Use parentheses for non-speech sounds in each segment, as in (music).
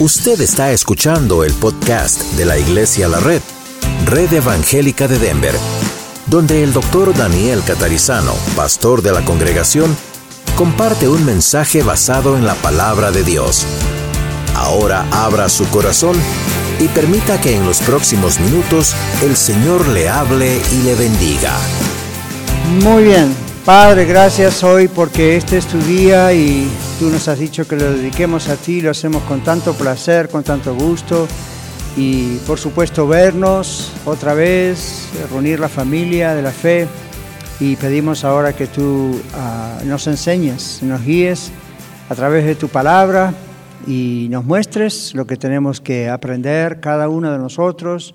Usted está escuchando el podcast de la Iglesia La Red, Red Evangélica de Denver, donde el doctor Daniel Catarizano, pastor de la congregación, comparte un mensaje basado en la palabra de Dios. Ahora abra su corazón y permita que en los próximos minutos el Señor le hable y le bendiga. Muy bien, Padre, gracias hoy porque este es tu día y tú nos has dicho que lo dediquemos a ti, lo hacemos con tanto placer, con tanto gusto y por supuesto vernos otra vez, reunir la familia de la fe y pedimos ahora que tú ah, nos enseñes, nos guíes a través de tu palabra y nos muestres lo que tenemos que aprender cada uno de nosotros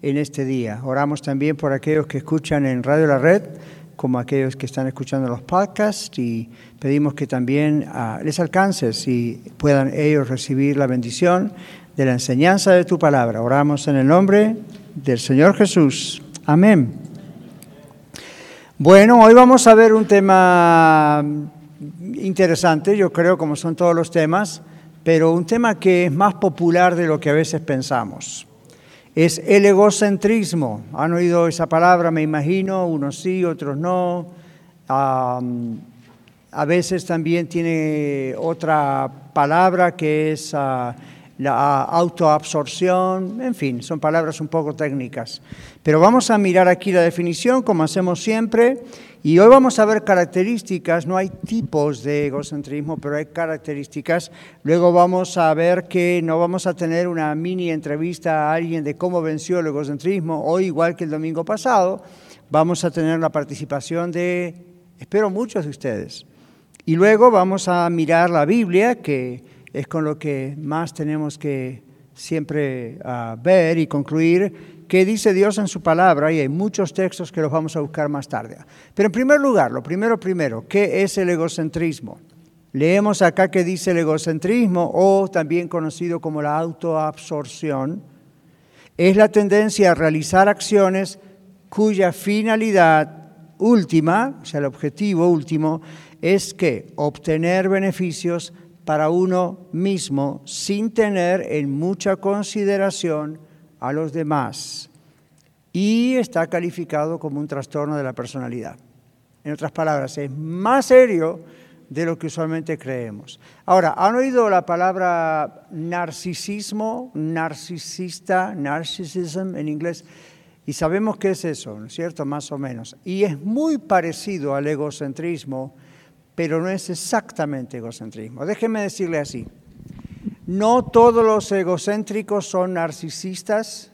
en este día. Oramos también por aquellos que escuchan en Radio La Red como aquellos que están escuchando los podcasts y pedimos que también ah, les alcances y puedan ellos recibir la bendición de la enseñanza de tu palabra. Oramos en el nombre del Señor Jesús. Amén. Bueno, hoy vamos a ver un tema interesante, yo creo, como son todos los temas, pero un tema que es más popular de lo que a veces pensamos es el egocentrismo. ¿Han oído esa palabra? Me imagino, unos sí, otros no. a veces también tiene otra palabra que es ah, la autoabsorción, en fin, son palabras un poco técnicas. Pero vamos a mirar aquí la definición, como hacemos siempre, y hoy vamos a ver características, no hay tipos de egocentrismo, pero hay características. Luego vamos a ver que no vamos a tener una mini entrevista a alguien de cómo venció el egocentrismo, hoy igual que el domingo pasado, vamos a tener la participación de, espero, muchos de ustedes. Y luego vamos a mirar la Biblia, que es con lo que más tenemos que siempre ah, ver y concluir qué dice Dios en su palabra y hay muchos textos que los vamos a buscar más tarde. Pero en primer lugar, lo primero primero, ¿qué es el egocentrismo? Leemos acá que dice el egocentrismo o también conocido como la autoabsorción. Es la tendencia a realizar acciones cuya finalidad última, o sea, el objetivo último, es que obtener beneficios para uno mismo sin tener en mucha consideración a los demás y está calificado como un trastorno de la personalidad. En otras palabras, es más serio de lo que usualmente creemos. Ahora, ¿han oído la palabra narcisismo, narcisista, narcissism en inglés? Y sabemos qué es eso, ¿no es cierto? Más o menos. Y es muy parecido al egocentrismo, pero no es exactamente egocentrismo. Déjeme decirle así. No todos los egocéntricos son narcisistas,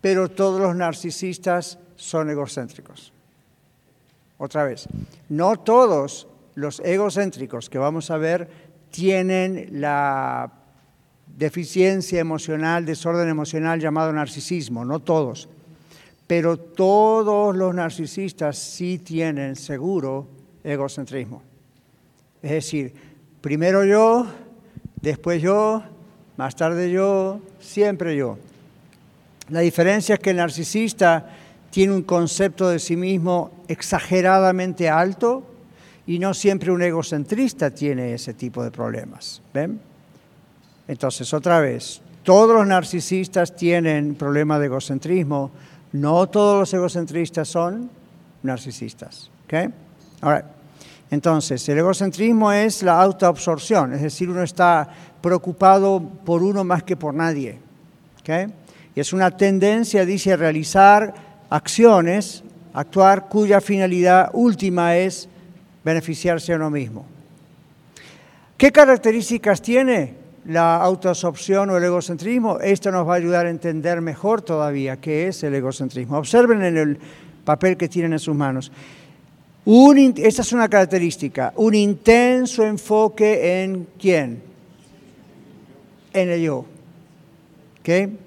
pero todos los narcisistas son egocéntricos. Otra vez, no todos los egocéntricos que vamos a ver tienen la deficiencia emocional, desorden emocional llamado narcisismo, no todos. Pero todos los narcisistas sí tienen seguro egocentrismo. Es decir, primero yo, después yo, más tarde yo, siempre yo. La diferencia es que el narcisista tiene un concepto de sí mismo exageradamente alto y no siempre un egocentrista tiene ese tipo de problemas. ¿Ven? Entonces, otra vez, todos los narcisistas tienen problema de egocentrismo, no todos los egocentristas son narcisistas. ¿okay? Ahora, entonces, el egocentrismo es la autoabsorción, es decir, uno está preocupado por uno más que por nadie. Y es una tendencia, dice, a realizar acciones, actuar cuya finalidad última es beneficiarse a uno mismo. ¿Qué características tiene la autoabsorción o el egocentrismo? Esto nos va a ayudar a entender mejor todavía qué es el egocentrismo. Observen en el papel que tienen en sus manos. Esta es una característica, un intenso enfoque en quién? En el yo. ¿Okay?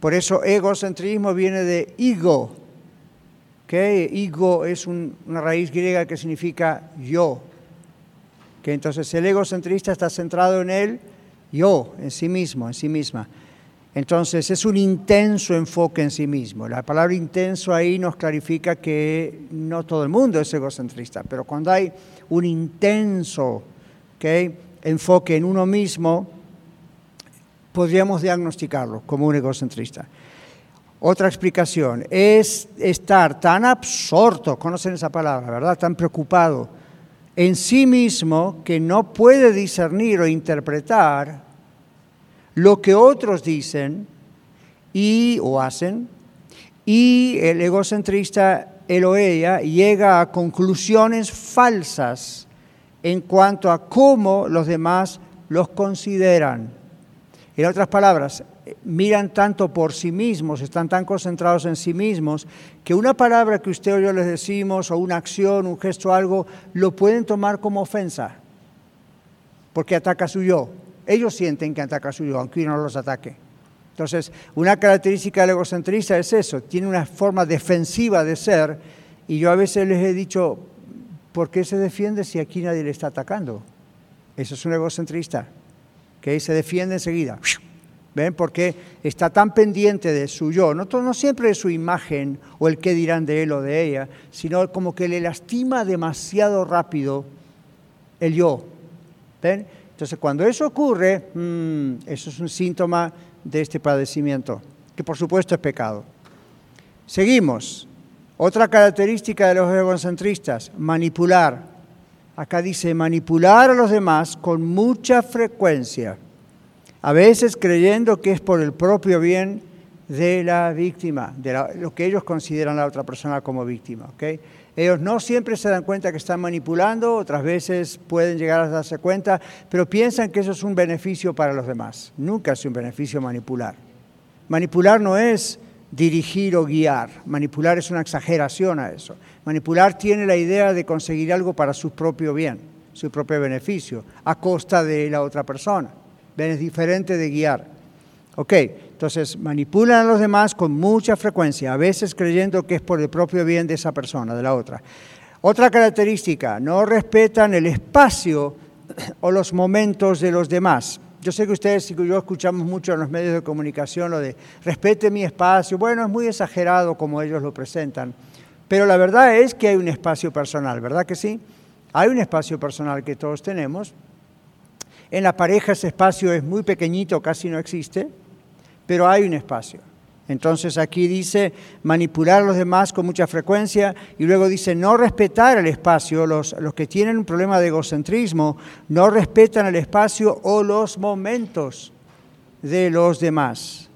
Por eso egocentrismo viene de ego. ¿Okay? Ego es una raíz griega que significa yo. ¿Okay? Entonces el egocentrista está centrado en el yo, en sí mismo, en sí misma. Entonces es un intenso enfoque en sí mismo. La palabra intenso ahí nos clarifica que no todo el mundo es egocentrista, pero cuando hay un intenso enfoque en uno mismo, podríamos diagnosticarlo como un egocentrista. Otra explicación es estar tan absorto, conocen esa palabra, ¿verdad? Tan preocupado en sí mismo que no puede discernir o interpretar lo que otros dicen y o hacen y el egocentrista él o ella llega a conclusiones falsas en cuanto a cómo los demás los consideran. En otras palabras, miran tanto por sí mismos, están tan concentrados en sí mismos, que una palabra que usted o yo les decimos, o una acción, un gesto, algo, lo pueden tomar como ofensa, porque ataca su yo. Ellos sienten que ataca su yo, aunque uno no los ataque. Entonces, una característica del egocentrista es eso, tiene una forma defensiva de ser, y yo a veces les he dicho, ¿por qué se defiende si aquí nadie le está atacando? Eso es un egocentrista que se defiende enseguida. ¿Ven? Porque está tan pendiente de su yo, no, no siempre de su imagen o el qué dirán de él o de ella, sino como que le lastima demasiado rápido el yo. ¿Ven? Entonces, cuando eso ocurre, mm, eso es un síntoma de este padecimiento, que por supuesto es pecado. Seguimos. Otra característica de los egocentristas, manipular. Acá dice manipular a los demás con mucha frecuencia, a veces creyendo que es por el propio bien de la víctima, de lo que ellos consideran a la otra persona como víctima. ¿okay? Ellos no siempre se dan cuenta que están manipulando, otras veces pueden llegar a darse cuenta, pero piensan que eso es un beneficio para los demás. Nunca es un beneficio manipular. Manipular no es dirigir o guiar. Manipular es una exageración a eso. Manipular tiene la idea de conseguir algo para su propio bien, su propio beneficio, a costa de la otra persona. Es diferente de guiar. Ok, entonces manipulan a los demás con mucha frecuencia, a veces creyendo que es por el propio bien de esa persona, de la otra. Otra característica, no respetan el espacio (clears throat) o los momentos de los demás. Yo sé que ustedes y yo escuchamos mucho en los medios de comunicación lo de respete mi espacio. Bueno, es muy exagerado como ellos lo presentan. Pero la verdad es que hay un espacio personal, ¿verdad que sí? Hay un espacio personal que todos tenemos. En la pareja ese espacio es muy pequeñito, casi no existe, pero hay un espacio. Entonces aquí dice manipular a los demás con mucha frecuencia y luego dice no respetar el espacio. Los, los, que tienen un problema de egocentrismo no respetan el espacio o los momentos de los demás.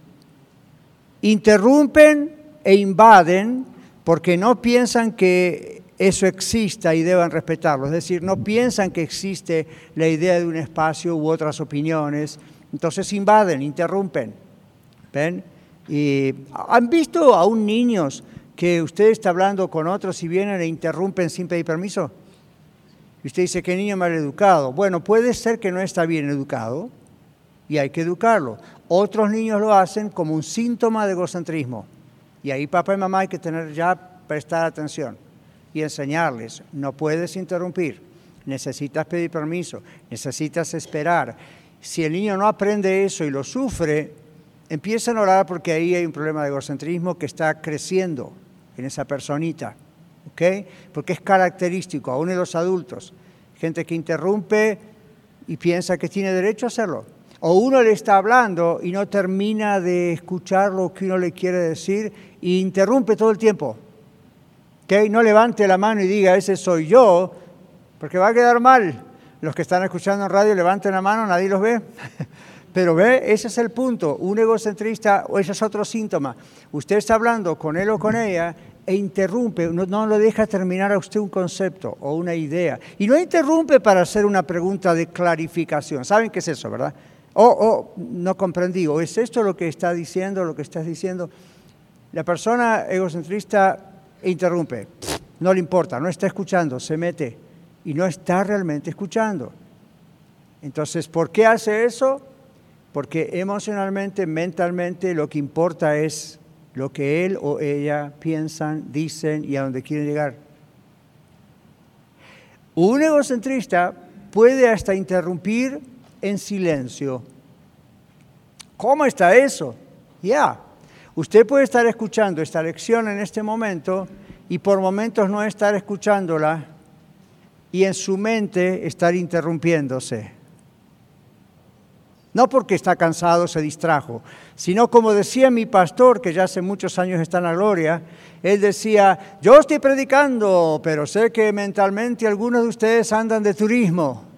Interrumpen e invaden porque no piensan que eso exista y deban respetarlo. Es decir, no piensan que existe la idea de un espacio u otras opiniones. Entonces invaden, interrumpen. ¿Ven? Y ¿Han visto aún niños que usted está hablando con otros y vienen e interrumpen sin pedir permiso? Y usted dice, qué niño mal educado. Bueno, puede ser que no está bien educado y hay que educarlo. Otros niños lo hacen como un síntoma de egocentrismo. Y ahí papá y mamá hay que tener ya prestar atención y enseñarles, no puedes interrumpir, necesitas pedir permiso, necesitas esperar. Si el niño no aprende eso y lo sufre, Empiezan a orar porque ahí hay un problema de egocentrismo que está creciendo en esa personita, ¿ok? Porque es característico, aún en los adultos. Gente que interrumpe y piensa que tiene derecho a hacerlo. O uno le está hablando y no termina de escuchar lo que uno le quiere decir e interrumpe todo el tiempo. ¿ok? No levante la mano y diga, ese soy yo, porque va a quedar mal. Los que están escuchando en radio levanten la mano, nadie los ve. (laughs) Pero ve, ese es el punto. Un egocentrista, o ese es otro síntoma. Usted está hablando con él o con ella e interrumpe, no, no lo deja terminar a usted un concepto o una idea. Y no interrumpe para hacer una pregunta de clarificación. ¿Saben qué es eso, verdad? O oh, no comprendí, o es esto lo que está diciendo, lo que estás diciendo. La persona egocentrista interrumpe, no le importa, no está escuchando, se mete y no está realmente escuchando. Entonces, ¿por qué hace eso? Porque emocionalmente, mentalmente, lo que importa es lo que él o ella piensan, dicen y a dónde quieren llegar. Un egocentrista puede hasta interrumpir en silencio. ¿Cómo está eso? Ya, usted puede estar escuchando esta lección en este momento y por momentos no estar escuchándola y en su mente estar interrumpiéndose No porque está cansado, se distrajo, sino como decía mi pastor, que ya hace muchos años está en la gloria, él decía, yo estoy predicando, pero sé que mentalmente algunos de ustedes andan de turismo.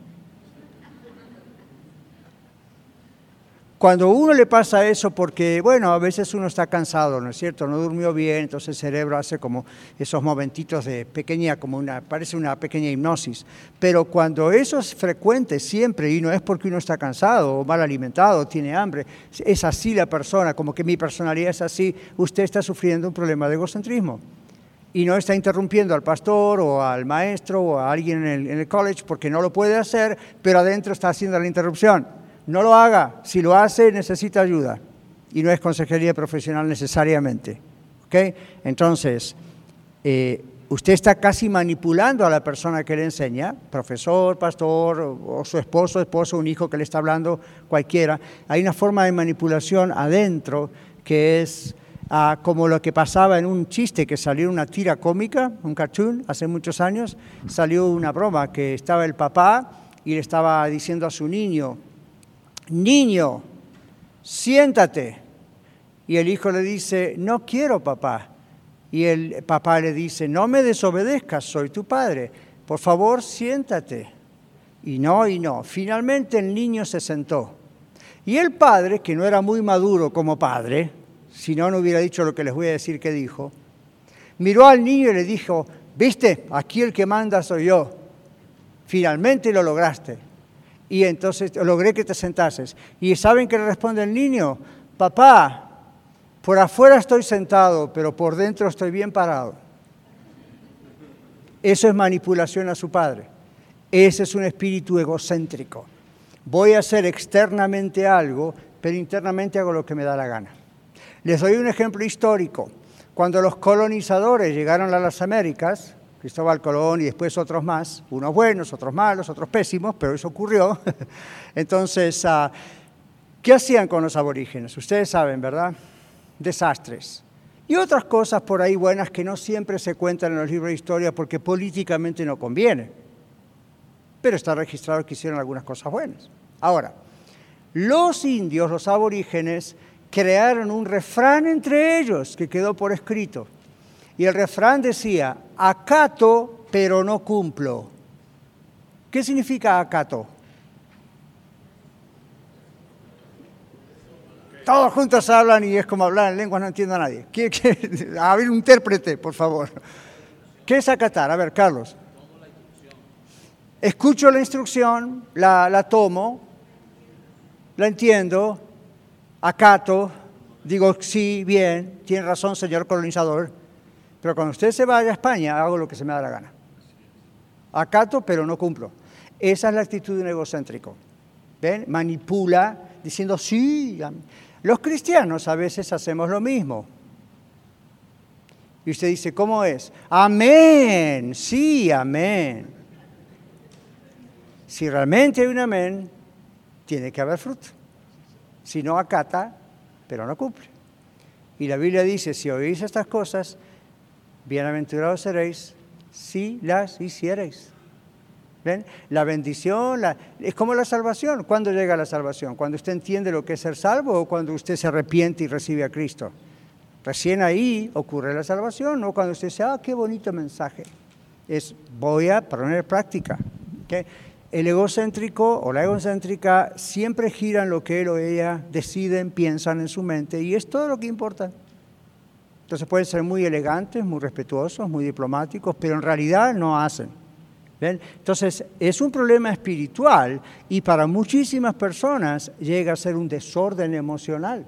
Cuando uno le pasa eso, porque, bueno, a veces uno está cansado, ¿no es cierto? No durmió bien, entonces el cerebro hace como esos momentitos de pequeña, como una, parece una pequeña hipnosis. Pero cuando eso es frecuente siempre, y no es porque uno está cansado o mal alimentado, tiene hambre, es así la persona, como que mi personalidad es así, usted está sufriendo un problema de egocentrismo y no está interrumpiendo al pastor o al maestro o a alguien en el, en el, college porque no lo puede hacer, pero adentro está haciendo la interrupción. No lo haga. Si lo hace, necesita ayuda. Y no es consejería profesional necesariamente. ¿Ok? Entonces, eh, usted está casi manipulando a la persona que le enseña, profesor, pastor, o su esposo, esposo, un hijo que le está hablando, cualquiera. Hay una forma de manipulación adentro que es ah, como lo que pasaba en un chiste que salió una tira cómica, un cartoon, hace muchos años, salió una broma que estaba el papá y le estaba diciendo a su niño, niño, siéntate. Y el hijo le dice, no quiero papá. Y el papá le dice, no me desobedezcas, soy tu padre. Por favor, siéntate. Y no, y no. Finalmente el niño se sentó. Y el padre, que no era muy maduro como padre, si no, no hubiera dicho lo que les voy a decir que dijo, miró al niño y le dijo, viste, aquí el que manda soy yo. Finalmente lo lograste y entonces logré que te sentases. ¿Y saben qué le responde el niño? Papá, por afuera estoy sentado, pero por dentro estoy bien parado. Eso es manipulación a su padre. Ese es un espíritu egocéntrico. Voy a hacer externamente algo, pero internamente hago lo que me da la gana. Les doy un ejemplo histórico. Cuando los colonizadores llegaron a las Américas, Cristóbal Colón y después otros más, unos buenos, otros malos, otros pésimos, pero eso ocurrió. (laughs) Entonces, ah, ¿qué hacían con los aborígenes? Ustedes saben, ¿verdad? Desastres. Y otras cosas por ahí buenas que no siempre se cuentan en los libros de historia porque políticamente no conviene. Pero está registrado que hicieron algunas cosas buenas. Ahora, los indios, los aborígenes, crearon un refrán entre ellos que quedó por escrito. Y el refrán decía, acato pero no cumplo. ¿Qué significa acato? Todos juntos hablan y es como hablar en lenguas, no entiendo a nadie. (laughs) A ver, un intérprete, por favor. ¿Qué es acatar? A ver, Carlos. Escucho la instrucción, la, la tomo, la entiendo, acato, digo sí, bien, tiene razón, señor colonizador pero cuando usted se vaya a España, hago lo que se me da la gana. Acato, pero no cumplo. Esa es la actitud de un egocéntrico. ¿Ven? Manipula diciendo sí. Los cristianos a veces hacemos lo mismo. Y usted dice, ¿cómo es? Amén, sí, amén. Si realmente hay un amén, tiene que haber fruto. Si no acata, pero no cumple. Y la Biblia dice, si oís estas cosas, bienaventurados seréis si las hiciereis. ¿Ven? La bendición es como la salvación. ¿Cuándo llega la salvación? ¿Cuando usted entiende lo que es ser salvo o cuando usted se arrepiente y recibe a Cristo? Recién ahí ocurre la salvación, no cuando usted dice, ah, qué bonito mensaje. Es, voy a poner práctica. El egocéntrico o la egocéntrica siempre giran lo que él o ella deciden, piensan en su mente y es todo lo que importa. Entonces pueden ser muy elegantes, muy respetuosos, muy diplomáticos, pero en realidad no hacen. Entonces es un problema espiritual y para muchísimas personas llega a ser un desorden emocional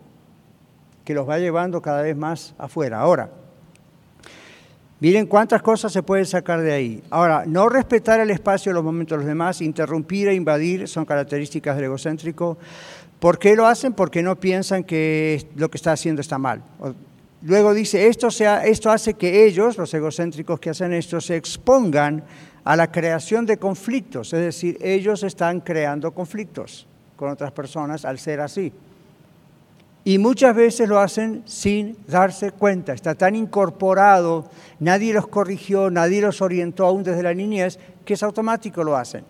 que los va llevando cada vez más afuera. Ahora, miren cuántas cosas se pueden sacar de ahí. Ahora, no respetar el espacio los momentos de los demás, interrumpir e invadir son características del egocéntrico. ¿Por qué lo hacen? Porque no piensan que lo que está haciendo está mal. Luego dice, esto, esto hace que ellos, los egocéntricos que hacen esto, se expongan a la creación de conflictos, es decir, ellos están creando conflictos con otras personas al ser así. Y muchas veces lo hacen sin darse cuenta, está tan incorporado, nadie los corrigió, nadie los orientó aún desde la niñez, que es automático lo hacen.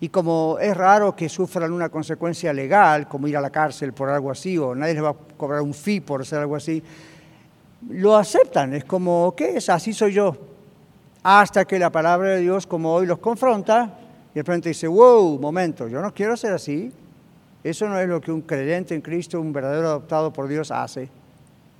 Y como es raro que sufran una consecuencia legal, como ir a la cárcel por algo así, o nadie les va a cobrar un fee por hacer algo así, lo aceptan. Es como, ¿qué es? Así soy yo. Hasta que la palabra de Dios, como hoy, los confronta y de repente dice, wow, momento, yo no quiero ser así. Eso no es lo que un creyente en Cristo, un verdadero adoptado por Dios hace.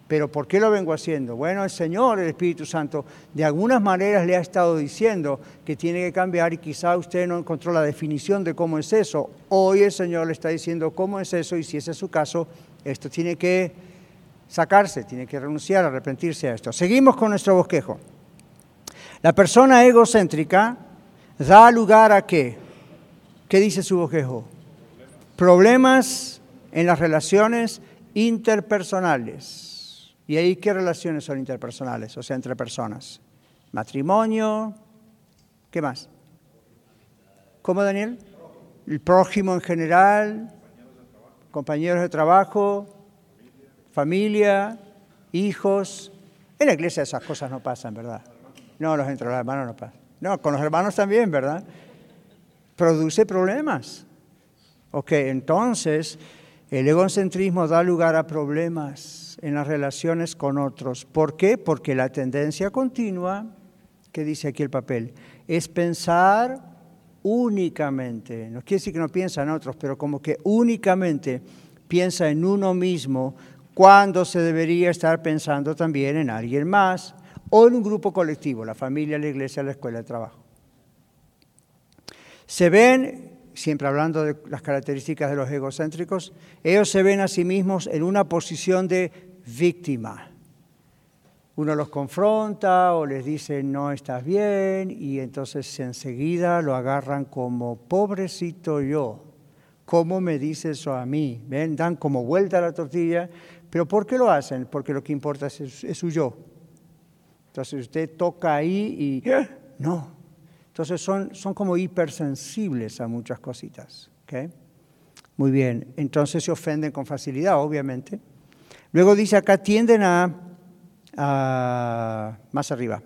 Pero ¿por qué lo vengo haciendo? Bueno, el Señor, el Espíritu Santo, de algunas maneras le ha estado diciendo que tiene que cambiar y quizá usted no encontró la definición de cómo es eso. Hoy el Señor le está diciendo cómo es eso y si ese es su caso, esto tiene que sacarse, tiene que renunciar, arrepentirse a esto. Seguimos con nuestro bosquejo. La persona egocéntrica da lugar a qué? ¿Qué dice su bosquejo? Problemas en las relaciones interpersonales. ¿Y ahí qué relaciones son interpersonales? O sea, entre personas. Matrimonio, ¿qué más? ¿Cómo, Daniel? El prójimo en general, compañeros de trabajo, familia, hijos. En la iglesia esas cosas no pasan, ¿verdad? No, los entre los hermanos no pasan. No, con los hermanos también, ¿verdad? Produce problemas. Ok, entonces el egocentrismo da lugar a problemas en las relaciones con otros. ¿Por qué? Porque la tendencia continua, que dice aquí el papel, es pensar únicamente, no quiere decir que no piensa en otros, pero como que únicamente piensa en uno mismo cuando se debería estar pensando también en alguien más o en un grupo colectivo, la familia, la iglesia, la escuela, el trabajo. Se ven, siempre hablando de las características de los egocéntricos, ellos se ven a sí mismos en una posición de víctima. Uno los confronta o les dice no estás bien y entonces enseguida lo agarran como pobrecito yo. ¿Cómo me dice eso a mí? ¿Ven? Dan como vuelta la tortilla. ¿Pero por qué lo hacen? Porque lo que importa es, su yo. Entonces usted toca ahí y ¡Ah! no. Entonces son, son como hipersensibles a muchas cositas. Muy bien. Entonces se ofenden con facilidad, obviamente. Luego dice acá, tienden a, más arriba.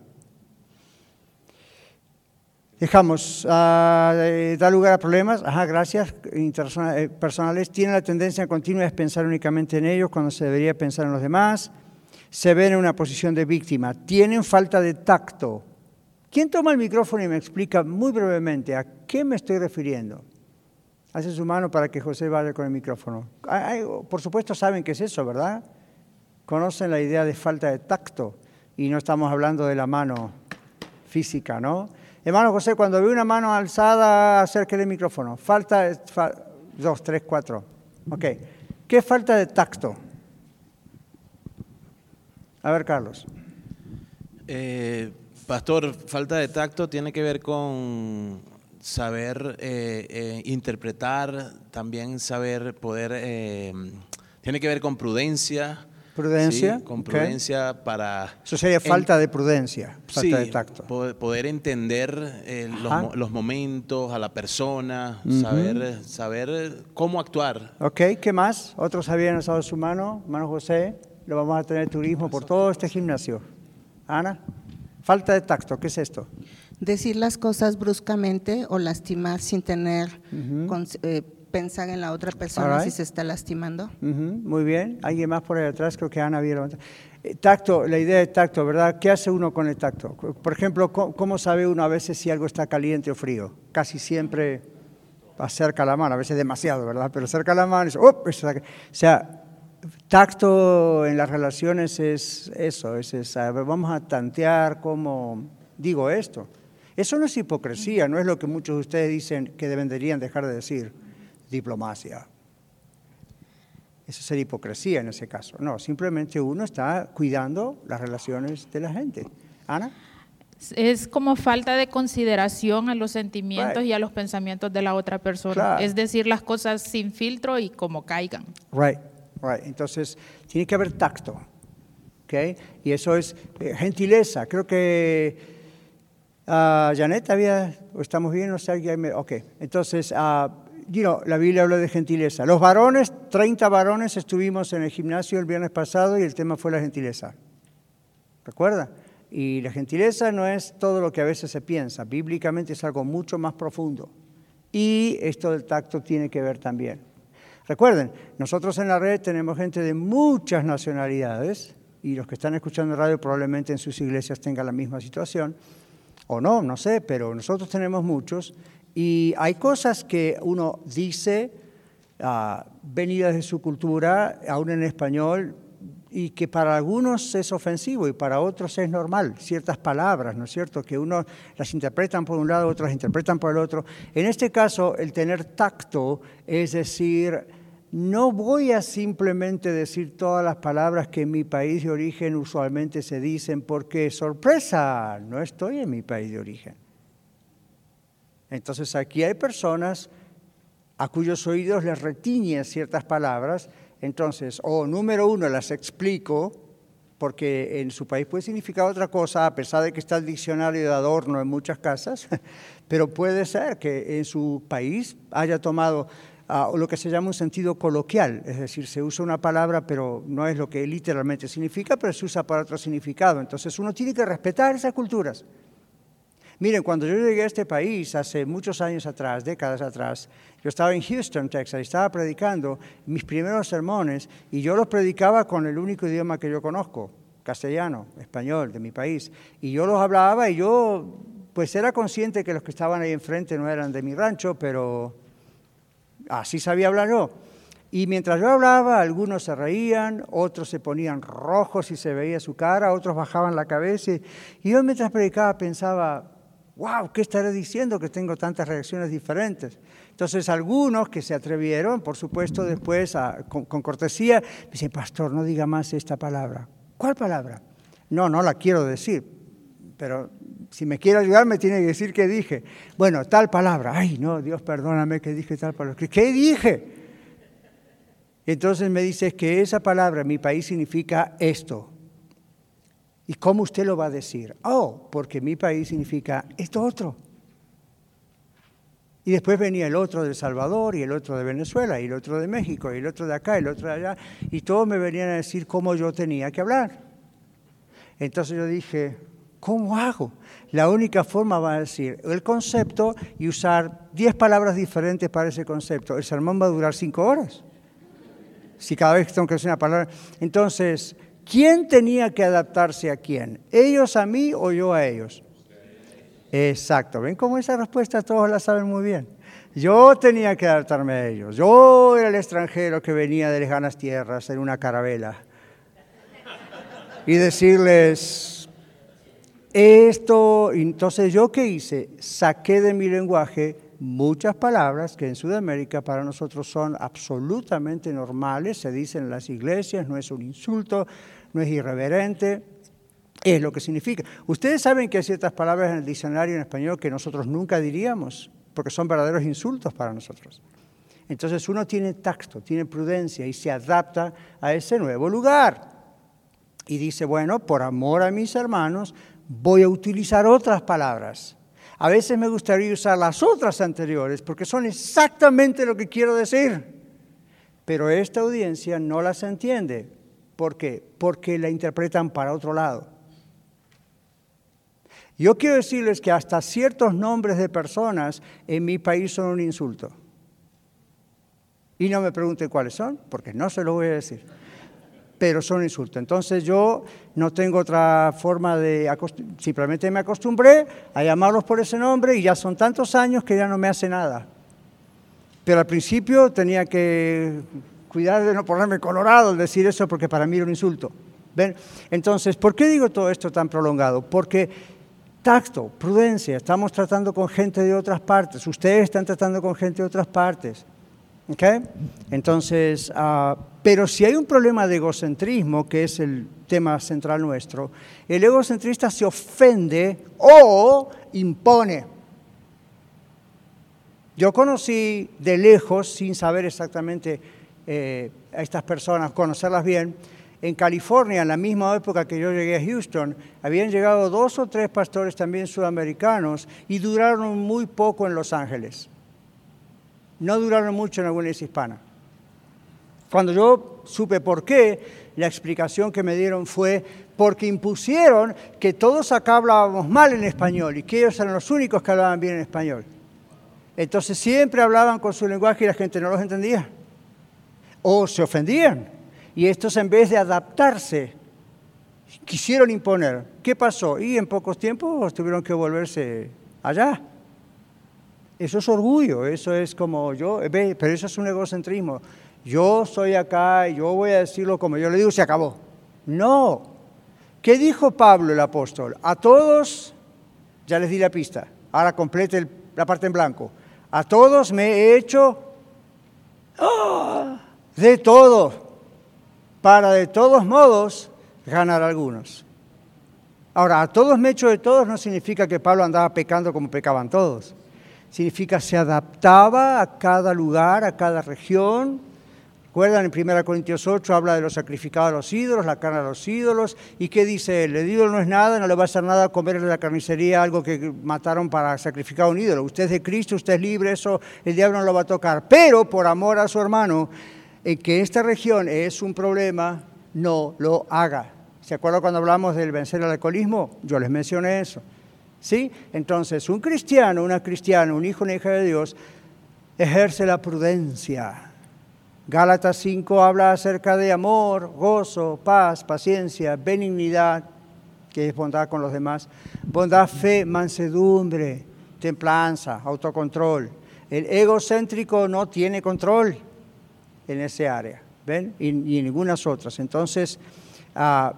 Dejamos, uh, da lugar a problemas, ajá, gracias, eh, personales, tienen la tendencia continua a pensar únicamente en ellos cuando se debería pensar en los demás, se ven en una posición de víctima, tienen falta de tacto. ¿Quién toma el micrófono y me explica muy brevemente a qué me estoy refiriendo? Hace su mano para que José vaya con el micrófono. por supuesto saben qué es eso, ¿verdad? Conocen la idea de falta de tacto y no estamos hablando de la mano física, ¿no? Hermano José, cuando ve una mano alzada, acerque el micrófono. Falta, dos, tres, cuatro. Ok. ¿Qué falta de tacto? A ver, Carlos. Eh, pastor, falta de tacto tiene que ver con saber eh, eh, interpretar, también saber poder, tiene que ver con prudencia, Prudencia. con prudencia para... Eso sería falta de prudencia, falta de tacto. Poder, entender eh, los, momentos, a la persona, saber, saber cómo actuar. Ok, ¿qué más? Otros habían alzado su mano, mano José, lo vamos a tener turismo por todo este gimnasio. Ana, falta de tacto, ¿qué es esto? Decir las cosas bruscamente o lastimar sin tener pensar en la otra persona si se está lastimando. Muy bien. ¿Alguien más por ahí atrás? Creo que Ana había eh, Tacto, la idea de tacto, ¿verdad? ¿Qué hace uno con el tacto? Por ejemplo, ¿cómo sabe uno a veces si algo está caliente o frío? Casi siempre acerca la mano, a veces demasiado, ¿verdad? Pero acerca la mano y dice, ¡oh! O sea, tacto en las relaciones es eso, es vamos a tantear cómo digo esto. Eso no es hipocresía, no es lo que muchos de ustedes dicen que deberían dejar de decir diplomacia. Eso sería hipocresía en ese caso. No, simplemente uno está cuidando las relaciones de la gente. Ana. Es como falta de consideración a los sentimientos y a los pensamientos de la otra persona. Es decir, las cosas sin filtro y como caigan. Right, right. Entonces, tiene que haber tacto. ¿okay? Y eso es eh, gentileza. Creo que uh, Janet había, estamos bien, o sea, ok. Entonces, uh, la Biblia habla de gentileza. Los varones, 30 varones estuvimos en el gimnasio el viernes pasado y el tema fue la gentileza. ¿Recuerda? Y la gentileza no es todo lo que a veces se piensa. Bíblicamente es algo mucho más profundo. Y esto del tacto tiene que ver también. Recuerden, nosotros en la red tenemos gente de muchas nacionalidades y los que están escuchando radio probablemente en sus iglesias tengan la misma situación, o no, no sé, pero nosotros tenemos muchos y hay cosas que uno dice uh, venidas de su cultura, aún en español, y que para algunos es ofensivo y para otros es normal, ciertas palabras, ¿no es cierto? Que uno las interpretan por un lado, otros las interpretan por el otro. En este caso, el tener tacto es decir, no voy a simplemente decir todas las palabras que en mi país de origen usualmente se dicen porque, sorpresa, no estoy en mi país de origen. Entonces aquí hay personas a cuyos oídos les retiñen ciertas palabras, entonces, o número uno, las explico, porque en su país puede significar otra cosa, a pesar de que está el diccionario de adorno en muchas casas, (laughs) pero puede ser que en su país haya tomado o lo que se llama un sentido coloquial, es decir, se usa una palabra pero no es lo que literalmente significa, pero se usa para otro significado. Entonces uno tiene que respetar esas culturas. Miren, cuando yo llegué a este país hace muchos años atrás, décadas atrás, yo estaba en Houston, Texas, y estaba predicando mis primeros sermones y yo los predicaba con el único idioma que yo conozco, castellano, español, de mi país. Y yo los hablaba y yo pues era consciente que los que estaban ahí enfrente no eran de mi rancho, pero Así sabía hablar yo. Y mientras yo hablaba, algunos se reían, otros se ponían rojos y se veía su cara, otros bajaban la cabeza. Y yo mientras predicaba pensaba, wow, ¿qué estaré diciendo que tengo tantas reacciones diferentes? Entonces algunos que se atrevieron, por supuesto, después con, con, cortesía, me dicen, pastor, no diga más esta palabra. ¿Cuál palabra? No, no la quiero decir, pero si me quiere ayudar me tiene que decir qué dije. Bueno, tal palabra. Ay, no, Dios perdóname que dije tal palabra. ¿Qué, dije? Entonces me dice que esa palabra en mi país significa esto. ¿Y cómo usted lo va a decir? Oh, porque mi país significa esto otro. Y después venía el otro de El Salvador y el otro de Venezuela y el otro de México y el otro de acá y el otro de allá. Y todos me venían a decir cómo yo tenía que hablar. Entonces yo dije, ¿cómo hago? La única forma va a decir el concepto y usar 10 palabras diferentes para ese concepto. El sermón va a durar 5 horas. Si cada vez tengo que decir una palabra. Entonces, ¿quién tenía que adaptarse a quién? ¿Ellos a mí o yo a ellos? Exacto. ¿Ven cómo esa respuesta todos la saben muy bien? Yo tenía que adaptarme a ellos. Yo era el extranjero que venía de lejanas tierras en una carabela. Y decirles, esto, entonces yo qué hice? Saqué de mi lenguaje muchas palabras que en Sudamérica para nosotros son absolutamente normales, se dicen en las iglesias, no es un insulto, no es irreverente, es lo que significa. Ustedes saben que hay ciertas palabras en el diccionario en español que nosotros nunca diríamos, porque son verdaderos insultos para nosotros. Entonces uno tiene tacto, tiene prudencia y se adapta a ese nuevo lugar. Y dice, bueno, por amor a mis hermanos, voy a utilizar otras palabras. A veces me gustaría usar las otras anteriores porque son exactamente lo que quiero decir. Pero esta audiencia no las entiende. ¿Por qué? Porque la interpretan para otro lado. Yo quiero decirles que hasta ciertos nombres de personas en mi país son un insulto. Y no me pregunten cuáles son, porque no se lo voy a decir pero son insultos. Entonces yo no tengo otra forma de, simplemente me acostumbré a llamarlos por ese nombre y ya son tantos años que ya no me hace nada. Pero al principio tenía que cuidar de no ponerme colorado al decir eso porque para mí era un insulto. ¿Ven? Entonces, ¿por qué digo todo esto tan prolongado? Porque tacto, prudencia, estamos tratando con gente de otras partes, ustedes están tratando con gente de otras partes. ¿Okay? Entonces, uh, pero si hay un problema de egocentrismo, que es el tema central nuestro, el egocentrista se ofende o impone. Yo conocí de lejos, sin saber exactamente eh, a estas personas, conocerlas bien, en California, en la misma época que yo llegué a Houston, habían llegado dos o tres pastores también sudamericanos y duraron muy poco en Los Ángeles no duraron mucho en alguna iglesia hispana. Cuando yo supe por qué, la explicación que me dieron fue porque impusieron que todos acá hablábamos mal en español y que ellos eran los únicos que hablaban bien en español. Entonces siempre hablaban con su lenguaje y la gente no los entendía. O se ofendían. Y estos en vez de adaptarse, quisieron imponer. ¿Qué pasó? Y en pocos tiempos tuvieron que volverse allá. Eso es orgullo, eso es como yo, pero eso es un egocentrismo. Yo estoy acá yo voy a decirlo como yo le digo, se acabó. No. ¿Qué dijo Pablo el apóstol? A todos, ya les di la pista, ahora complete la parte en blanco. A todos me he hecho ¡ah! de todo, para de todos modos ganar algunos. Ahora, a todos me he hecho de todos no significa que Pablo andaba pecando como pecaban todos. Significa se adaptaba a cada lugar, a cada región, ¿Recuerdan? En 1 Corintios 8 habla de los sacrificados a los ídolos, la carne a los ídolos. ¿Y qué dice él? El ídolo no es nada, no le va a hacer nada comer de la carnicería algo que mataron para sacrificar a un ídolo. Usted es de Cristo, usted es libre, eso el diablo no lo va a tocar. Pero por amor a su hermano, en que esta región es un problema, no lo haga. ¿Se acuerdan cuando hablamos del vencer el alcoholismo? Yo les mencioné eso. ¿Sí? Entonces, un cristiano, una cristiana, un hijo, una hija de Dios, ejerce la prudencia Gálatas 5 habla acerca de amor, gozo, paz, paciencia, benignidad, que es bondad con los demás, bondad, fe, mansedumbre, templanza, autocontrol. El egocéntrico no tiene control en ese área, ¿ven? Y, y en ninguna otras. Entonces, ah,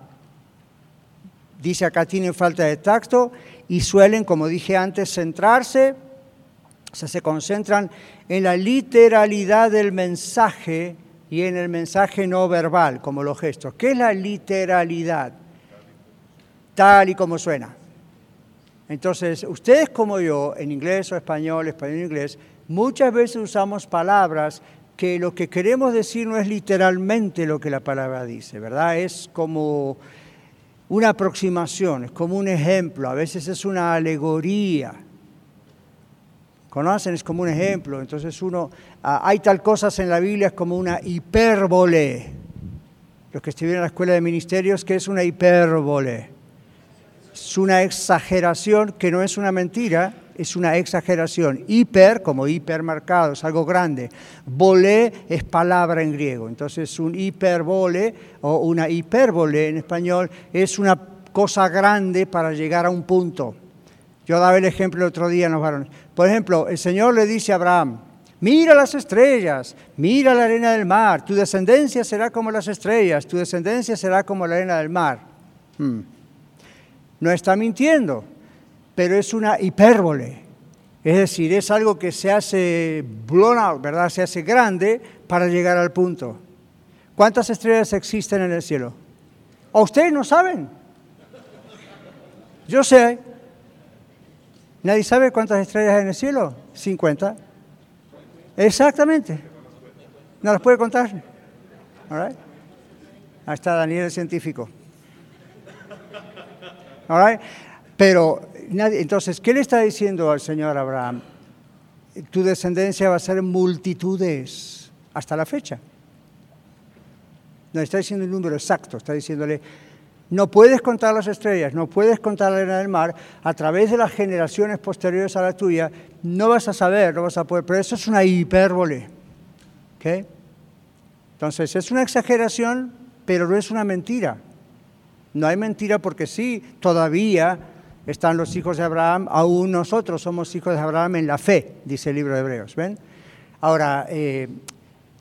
dice acá, tienen falta de tacto y suelen, como dije antes, centrarse, o sea, se concentran en la literalidad del mensaje y en el mensaje no verbal, como los gestos. ¿Qué es la literalidad? Tal y como suena. Entonces, ustedes como yo, en inglés o español, español o inglés, muchas veces usamos palabras que lo que queremos decir no es literalmente lo que la palabra dice, ¿verdad? Es como una aproximación, es como un ejemplo, a veces es una alegoría conocen, es como un ejemplo. Entonces uno, hay tal cosas en la Biblia como una hipérbole. Los que estuvieron en la escuela de ministerios, ¿qué es una hipérbole? Es una exageración que no es una mentira, es una exageración. Hiper, como hipermercado, es algo grande. Volé es palabra en griego. Entonces un hiperbole o una hipérbole en español es una cosa grande para llegar a un punto. Yo daba el ejemplo el otro día en los varones. Por ejemplo, el Señor le dice a Abraham, mira las estrellas, mira la arena del mar, tu descendencia será como las estrellas, tu descendencia será como la arena del mar. Hmm. No está mintiendo, pero es una hipérbole. Es decir, es algo que se hace blown out, ¿verdad? Se hace grande para llegar al punto. ¿Cuántas estrellas existen en el cielo? ¿O ustedes no saben? Yo sé, ¿Nadie sabe cuántas estrellas hay en el cielo? 50. Exactamente. ¿No las puede contar? Ahí está Daniel el científico. Pero, entonces, ¿qué le está diciendo al Señor Abraham? Tu descendencia va a ser multitudes hasta la fecha. No está diciendo el número exacto, está diciéndole, no puedes contar las estrellas, no puedes contar la arena del mar, a través de las generaciones posteriores a la tuya, no vas a saber, no vas a poder, pero eso es una hipérbole. Entonces, es una exageración, pero no es una mentira. No hay mentira porque sí, todavía están los hijos de Abraham, aún nosotros somos hijos de Abraham en la fe, dice el libro de Hebreos. ¿ven? Ahora, eh,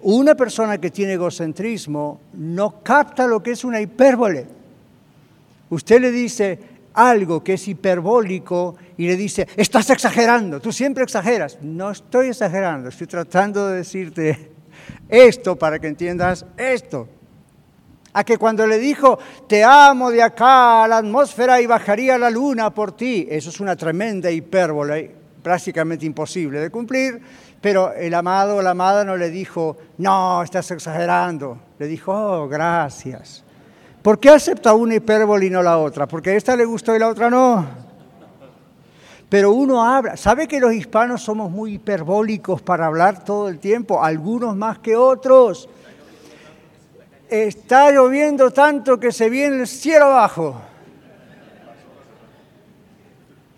una persona que tiene egocentrismo no capta lo que es una hipérbole. Usted le dice algo que es hiperbólico y le dice, estás exagerando, tú siempre exageras. No estoy exagerando, estoy tratando de decirte (laughs) esto para que entiendas esto. A que cuando le dijo, te amo de acá a la atmósfera y bajaría la luna por ti, eso es una tremenda hipérbole, prácticamente imposible de cumplir, pero el amado o la amada no le dijo, no, estás exagerando, le dijo, oh, gracias. ¿Por qué acepta una hipérbole y no la otra? Porque a esta le gustó y la otra no. Pero uno habla, ¿sabe que los hispanos somos muy hiperbólicos para hablar todo el tiempo? Algunos más que otros. Está lloviendo tanto que se viene el cielo abajo.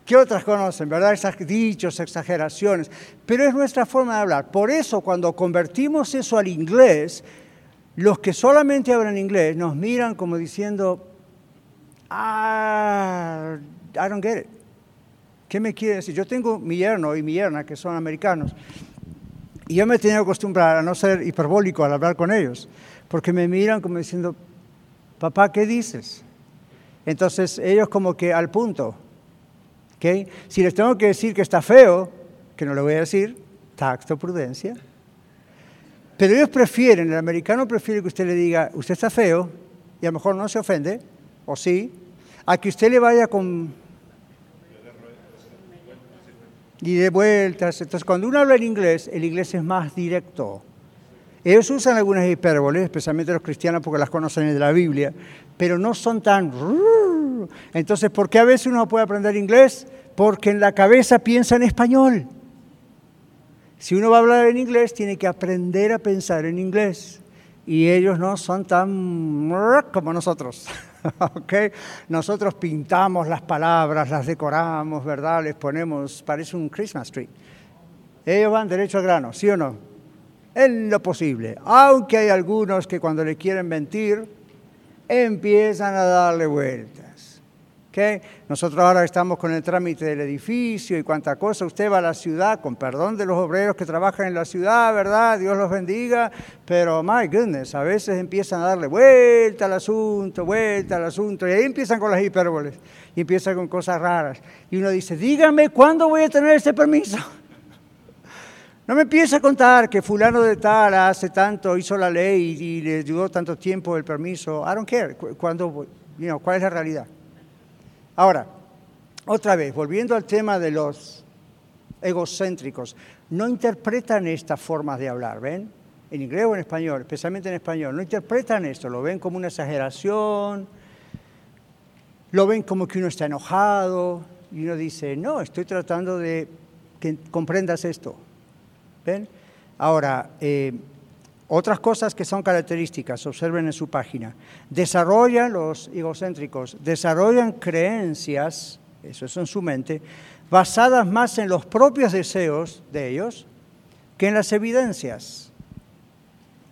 ¿Qué otras conocen, verdad? Esas dichos, exageraciones. Pero es nuestra forma de hablar. Por eso, cuando convertimos eso al inglés, los que solamente hablan inglés nos miran como diciendo, ah, I don't get it. ¿Qué me quiere decir? Yo tengo mi yerno y mi yerna que son americanos. Y yo me tenido que acostumbrar a no ser hiperbólico al hablar con ellos, porque me miran como diciendo, papá, ¿qué dices? Entonces ellos como que al punto. ¿okay? Si les tengo que decir que está feo, que no le voy a decir, tacto, prudencia. Pero ellos prefieren, el americano prefiere que usted le diga, usted está feo, y a lo mejor no se ofende, o sí, a que usted le vaya con y de vueltas. Entonces, cuando uno habla en inglés, el inglés es más directo. Ellos usan algunas hipérboles, especialmente los cristianos porque las conocen de la Biblia, pero no son tan... Entonces, ¿por qué a veces uno puede aprender inglés? Porque en la cabeza piensa en español. Si uno va a hablar en inglés, tiene que aprender a pensar en inglés. Y ellos no son tan como nosotros. (laughs) ¿okay? Nosotros pintamos las palabras, las decoramos, ¿verdad? Les ponemos, parece un Christmas tree. Ellos van derecho al grano, ¿sí o no? En lo posible. Aunque hay algunos que cuando le quieren mentir, empiezan a darle vuelta. Nosotros ahora estamos con el trámite del edificio y cuánta cosa. Usted va a la ciudad, con perdón de los obreros que trabajan en la ciudad, ¿verdad? Dios los bendiga, pero my goodness, a veces empiezan a darle vuelta al asunto, vuelta al asunto, y ahí empiezan con las hipérboles, y empiezan con cosas raras. Y uno dice, dígame, ¿cuándo voy a tener ese permiso? No me empiece a contar que fulano de tal hace tanto, hizo la ley y, le dio tanto tiempo el permiso. I don't care. ¿Cuándo, you ¿Cuál es la realidad? Ahora, otra vez, volviendo al tema de los egocéntricos, no interpretan esta forma de hablar, ¿ven? En inglés o en español, especialmente en español, no interpretan esto, lo ven como una exageración, lo ven como que uno está enojado y uno dice, no, estoy tratando de que comprendas esto. Ahora, eh, otras cosas que son características, observen en su página. Desarrollan los egocéntricos, desarrollan creencias, eso es en su mente, basadas más en los propios deseos de ellos que en las evidencias.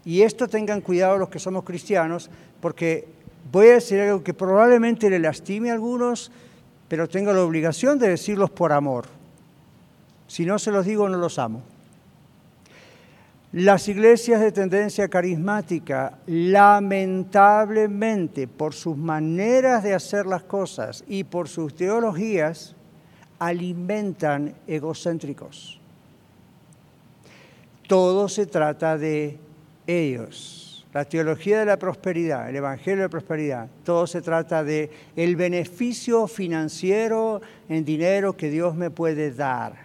Y esto tengan cuidado los que somos cristianos, porque voy a decir algo que probablemente le lastime a algunos, pero tengo la obligación de decirlos por amor. Si no se los digo, no los amo. Las iglesias de tendencia carismática, lamentablemente, por sus maneras de hacer las cosas y por sus teologías, alimentan egocéntricos. Todo se trata de ellos. La teología de la prosperidad, el evangelio de la prosperidad, todo se trata de el beneficio financiero en dinero que Dios me puede dar.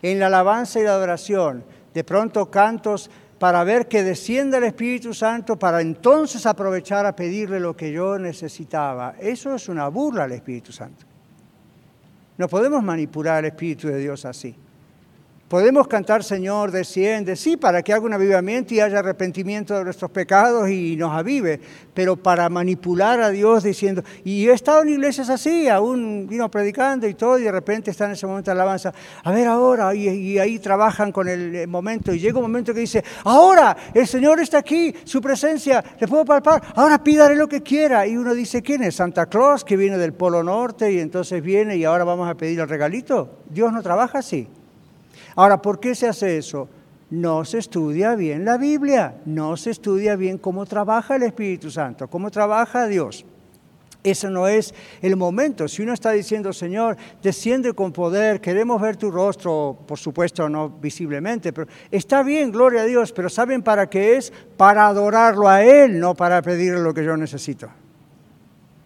En la alabanza y la adoración, de pronto cantos para ver que descienda el Espíritu Santo para entonces aprovechar a pedirle lo que yo necesitaba. Eso es una burla al Espíritu Santo. No podemos manipular al Espíritu de Dios así. Podemos cantar, Señor, desciende, sí, para que haga un avivamiento y haya arrepentimiento de nuestros pecados y nos avive, pero para manipular a Dios diciendo, y he estado en iglesias así, aún vino predicando y todo, y de repente está en ese momento de alabanza, a ver ahora, y, ahí trabajan con el momento, y llega un momento que dice, ahora, el Señor está aquí, su presencia, le puedo palpar, ahora pídale lo que quiera, y uno dice, ¿quién es? Santa Claus, que viene del Polo Norte, y entonces viene y ahora vamos a pedir el regalito. Dios no trabaja así. Ahora, ¿por qué se hace eso? No se estudia bien la Biblia, no se estudia bien cómo trabaja el Espíritu Santo, cómo trabaja Dios. Ese no es el momento. Si uno está diciendo, Señor, desciende con poder, queremos ver tu rostro, por supuesto no visiblemente, pero está bien, gloria a Dios, pero ¿saben para qué es? Para adorarlo a Él, no para pedirle lo que yo necesito.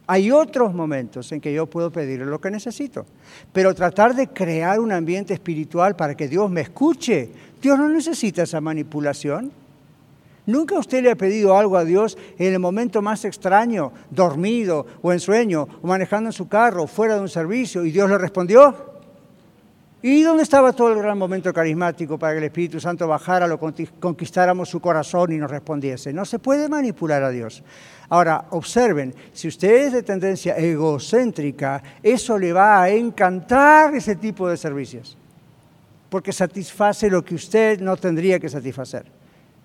Hay otros momentos en que yo puedo pedirle lo que necesito, pero tratar de crear un ambiente espiritual para que Dios me escuche, Dios no necesita esa manipulación. ¿Nunca usted le ha pedido algo a Dios en el momento más extraño, dormido o en sueño, o manejando en su carro, fuera de un servicio, y Dios le respondió? ¿Y dónde estaba todo el gran momento carismático para que el Espíritu Santo bajara, lo conquistáramos su corazón y nos respondiese? No se puede manipular a Dios. Ahora, observen, si usted es de tendencia egocéntrica, eso le va a encantar ese tipo de servicios, porque satisface lo que usted no tendría que satisfacer.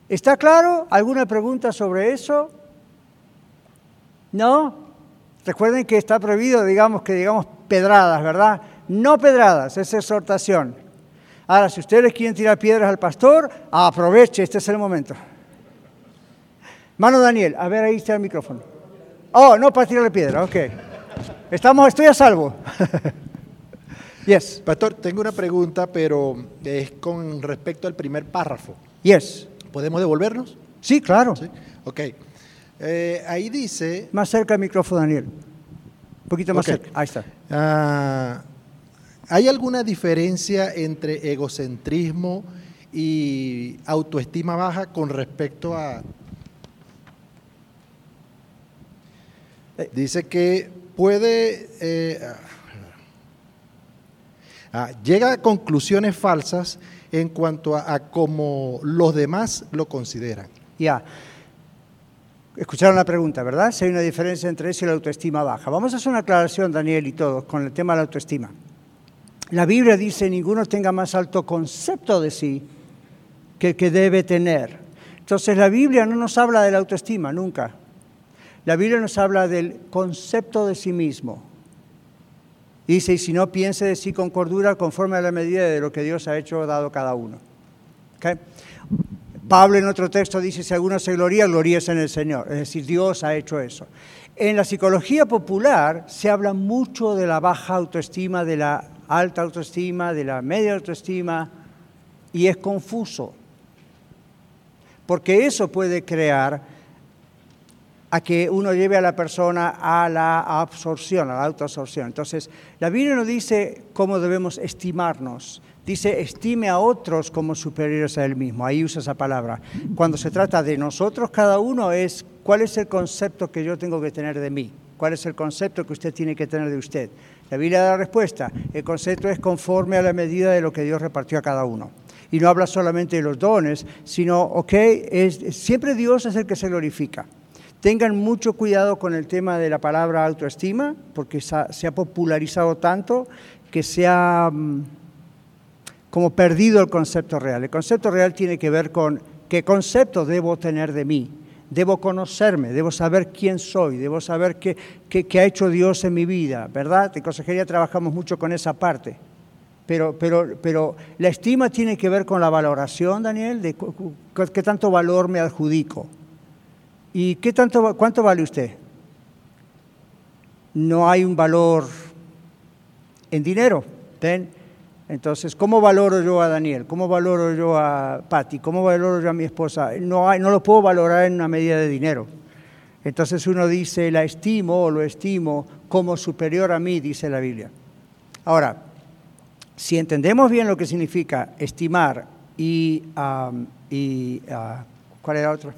¿Está claro? ¿Alguna pregunta sobre eso? ¿No? Recuerden que está prohibido, digamos, que digamos pedradas, ¿verdad? No pedradas, es exhortación. Ahora, si ustedes quieren tirar piedras al pastor, aproveche, este es el momento. Mano Daniel, a ver, ahí está el micrófono. Oh, no para tirarle piedra, ok. Estamos, estoy a salvo. (laughs) yes. Pastor, tengo una pregunta, pero es con respecto al primer párrafo. Yes. ¿Podemos devolvernos? Sí, claro. ¿Sí? Ok. Eh, ahí dice... Más cerca del micrófono, Daniel. Un poquito más cerca. Ahí está. Ah, ¿Hay alguna diferencia entre egocentrismo y autoestima baja con respecto a dice que puede, eh, ah, llega a conclusiones falsas en cuanto a, cómo los demás lo consideran. Ya. Escucharon la pregunta, ¿verdad? Si hay una diferencia entre eso y la autoestima baja. Vamos a hacer una aclaración, Daniel y todos, con el tema de la autoestima. La Biblia dice, ninguno tenga más alto concepto de sí que el que debe tener. Entonces la Biblia no nos habla de la autoestima, nunca. La Biblia nos habla del concepto de sí mismo. Dice, y si no piense de sí con cordura conforme a la medida de lo que Dios ha hecho, dado cada uno. Pablo en otro texto dice, si alguno se gloria, gloríese en el Señor. Es decir, Dios ha hecho eso. En la psicología popular se habla mucho de la baja autoestima, de la alta autoestima, de la media autoestima, y es confuso. Porque eso puede crear a que uno lleve a la persona a la absorción, a la autoabsorción. Entonces, la Biblia no dice cómo debemos estimarnos, dice estime a otros como superiores a él mismo. Ahí usa esa palabra. Cuando se trata de nosotros, cada uno es cuál es el concepto que yo tengo que tener de mí, cuál es el concepto que usted tiene que tener de usted. La Biblia da respuesta. El concepto es conforme a la medida de lo que Dios repartió a cada uno. Y no habla solamente de los dones, sino, ok, es, siempre Dios es el que se glorifica. Tengan mucho cuidado con el tema de la palabra autoestima, porque se ha popularizado tanto que se ha mm, como perdido el concepto real. El concepto real tiene que ver con qué concepto debo tener de mí. Debo conocerme, debo saber quién soy, debo saber qué, qué, ha hecho Dios en mi vida, ¿verdad? En consejería trabajamos mucho con esa parte. Pero, pero, pero la estima tiene que ver con la valoración, Daniel, de qué tanto valor me adjudico. ¿Y qué tanto, cuánto vale usted? No hay un valor en dinero. ¿ven? Entonces, ¿cómo valoro yo a Daniel? ¿Cómo valoro yo a Patty? ¿Cómo valoro yo a mi esposa? No, hay, no lo puedo valorar en una medida de dinero. Entonces uno dice, la estimo o lo estimo como superior a mí, dice la Biblia. Ahora, si entendemos bien lo que significa estimar y, y ah, ¿cuál era otro?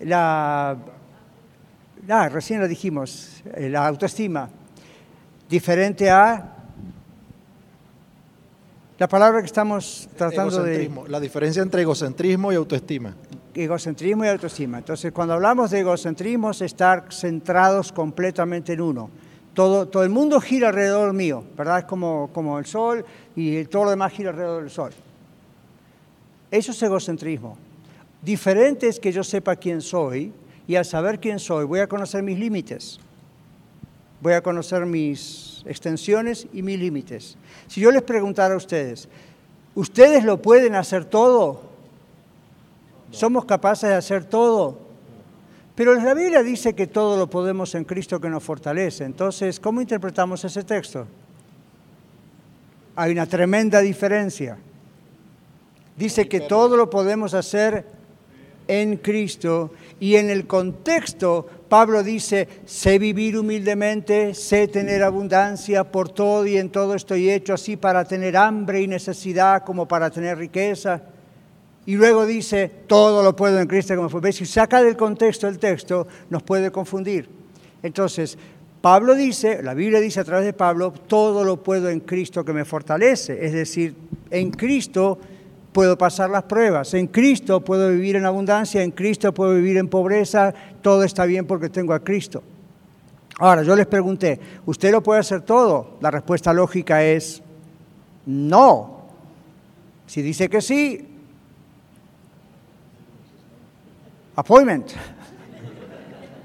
la, ah, recién lo dijimos, eh, la autoestima, diferente a la palabra que estamos tratando de... La diferencia entre egocentrismo y autoestima. Egocentrismo y autoestima. Entonces, cuando hablamos de egocentrismo es estar centrados completamente en uno. Todo, todo el mundo gira alrededor mío, ¿verdad? Es como, como el sol y todo lo demás gira alrededor del sol. Eso es egocentrismo. Diferente es que yo sepa quién soy y al saber quién soy voy a conocer mis límites. Voy a conocer mis extensiones y mis límites. Si yo les preguntara a ustedes, ¿ustedes lo pueden hacer todo? ¿Somos capaces de hacer todo? Pero la Biblia dice que todo lo podemos en Cristo que nos fortalece. Entonces, ¿cómo interpretamos ese texto? Hay una tremenda diferencia. Dice que todo lo podemos hacer en Cristo. Y en el contexto, Pablo dice, sé vivir humildemente, sé tener abundancia, por todo y en todo estoy hecho así para tener hambre y necesidad como para tener riqueza. Y luego dice, todo lo puedo en Cristo como fue. Si saca del contexto el texto, nos puede confundir. Entonces, Pablo dice, la Biblia dice a través de Pablo, todo lo puedo en Cristo que me fortalece. Es decir, en Cristo puedo pasar las pruebas, en Cristo puedo vivir en abundancia, en Cristo puedo vivir en pobreza, todo está bien porque tengo a Cristo. Ahora, yo les pregunté, ¿usted lo puede hacer todo? La respuesta lógica es no. Si dice que sí, appointment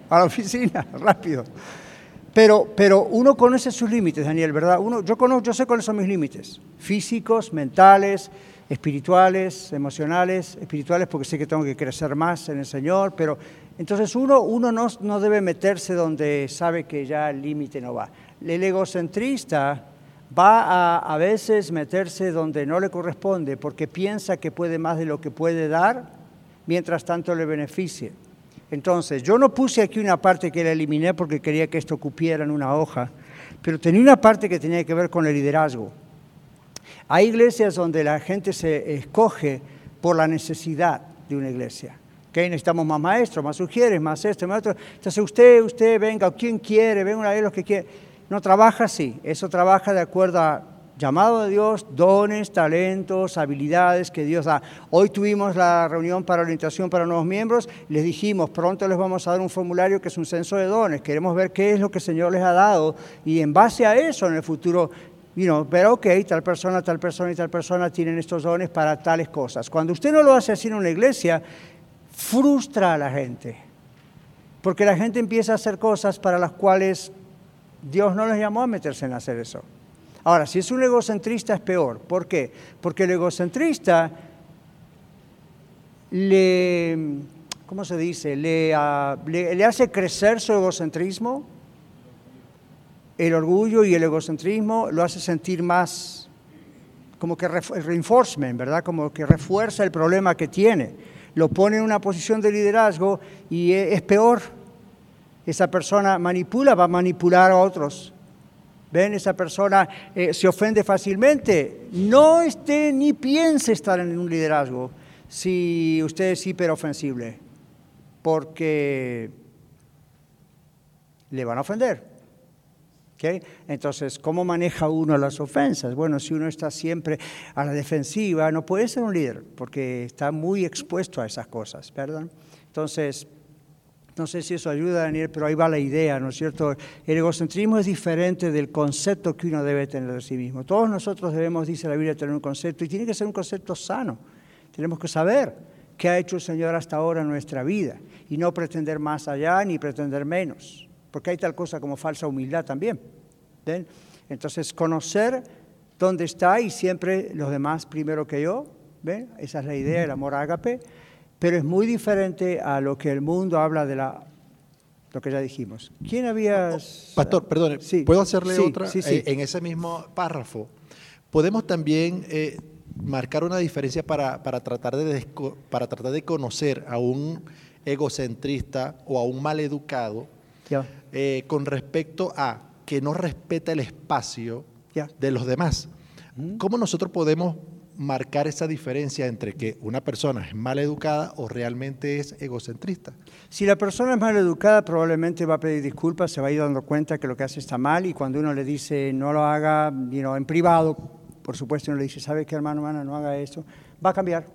a la oficina, (laughs) rápido. Pero, pero uno conoce sus límites, Daniel, ¿verdad? Uno, yo, conozco, yo sé cuáles son mis límites, físicos, mentales, espirituales, emocionales, espirituales porque sé que tengo que crecer más en el Señor, pero entonces uno, uno no, no debe meterse donde sabe que ya el límite no va. El egocentrista va a, a veces meterse donde no le corresponde porque piensa que puede más de lo que puede dar, mientras tanto le beneficie. Entonces, yo no puse aquí una parte que la eliminé porque quería que esto cupiera en una hoja, pero tenía una parte que tenía que ver con el liderazgo. Hay iglesias donde la gente se escoge por la necesidad de una iglesia. Necesitamos más maestros, más sugieres, más esto, más otro. Entonces usted, usted venga, quien quiere, venga a los que quiere. No trabaja así, eso trabaja de acuerdo a llamado de Dios, dones, talentos, habilidades que Dios da. Hoy tuvimos la reunión para orientación para nuevos miembros, les dijimos, pronto les vamos a dar un formulario que es un censo de dones, queremos ver qué es lo que el Señor les ha dado y en base a eso en el futuro you know, ver, ok, tal persona, tal persona y tal persona tienen estos dones para tales cosas. Cuando usted no lo hace así en una iglesia, frustra a la gente, porque la gente empieza a hacer cosas para las cuales Dios no les llamó a meterse en hacer eso. Ahora, si es un egocentrista es peor. ¿Por qué? Porque el egocentrista le, ¿cómo se dice? Le, ah, le hace crecer su egocentrismo el orgullo y el egocentrismo lo hace sentir más como que reinforcement, ¿verdad? Como que refuerza el problema que tiene. Lo pone en una posición de liderazgo y e, es peor. Esa persona manipula, va a manipular a otros. ¿Ven? Esa persona eh, se ofende fácilmente. No esté ni piense estar en un liderazgo si usted es hiperofensible, porque le van a ofender. Entonces, ¿cómo maneja uno las ofensas? Bueno, si uno está siempre a la defensiva, no puede ser un líder, porque está muy expuesto a esas cosas. Entonces, no sé si eso ayuda, Daniel, pero ahí va la idea, ¿no es cierto? El egocentrismo es diferente del concepto que uno debe tener de sí mismo. Todos nosotros debemos, dice la Biblia, tener un concepto, y tiene que ser un concepto sano. Tenemos que saber qué ha hecho el Señor hasta ahora en nuestra vida, y no pretender más allá ni pretender menos porque hay tal cosa como falsa humildad también. Entonces, conocer dónde está y siempre los demás primero que yo, ¿ven? Esa es la idea del amor ágape, pero es muy diferente a lo que el mundo habla de la lo que ya dijimos. ¿Quién había Pastor, perdone, ¿puedo hacerle otra eh, en ese mismo párrafo? Podemos también eh, marcar una diferencia para, para, tratar de para tratar de conocer a un egocentrista o a un maleducado eh, con respecto a que no respeta el espacio de los demás. Mm. ¿Cómo nosotros podemos marcar esa diferencia entre que una persona es mal educada o realmente es egocentrista? Si la persona es mal educada, probablemente va a pedir disculpas, se va a ir dando cuenta que lo que hace está mal y cuando uno le dice no lo haga en privado, por supuesto, uno le dice, ¿sabe qué hermano, hermana, no haga esto? Va a cambiar.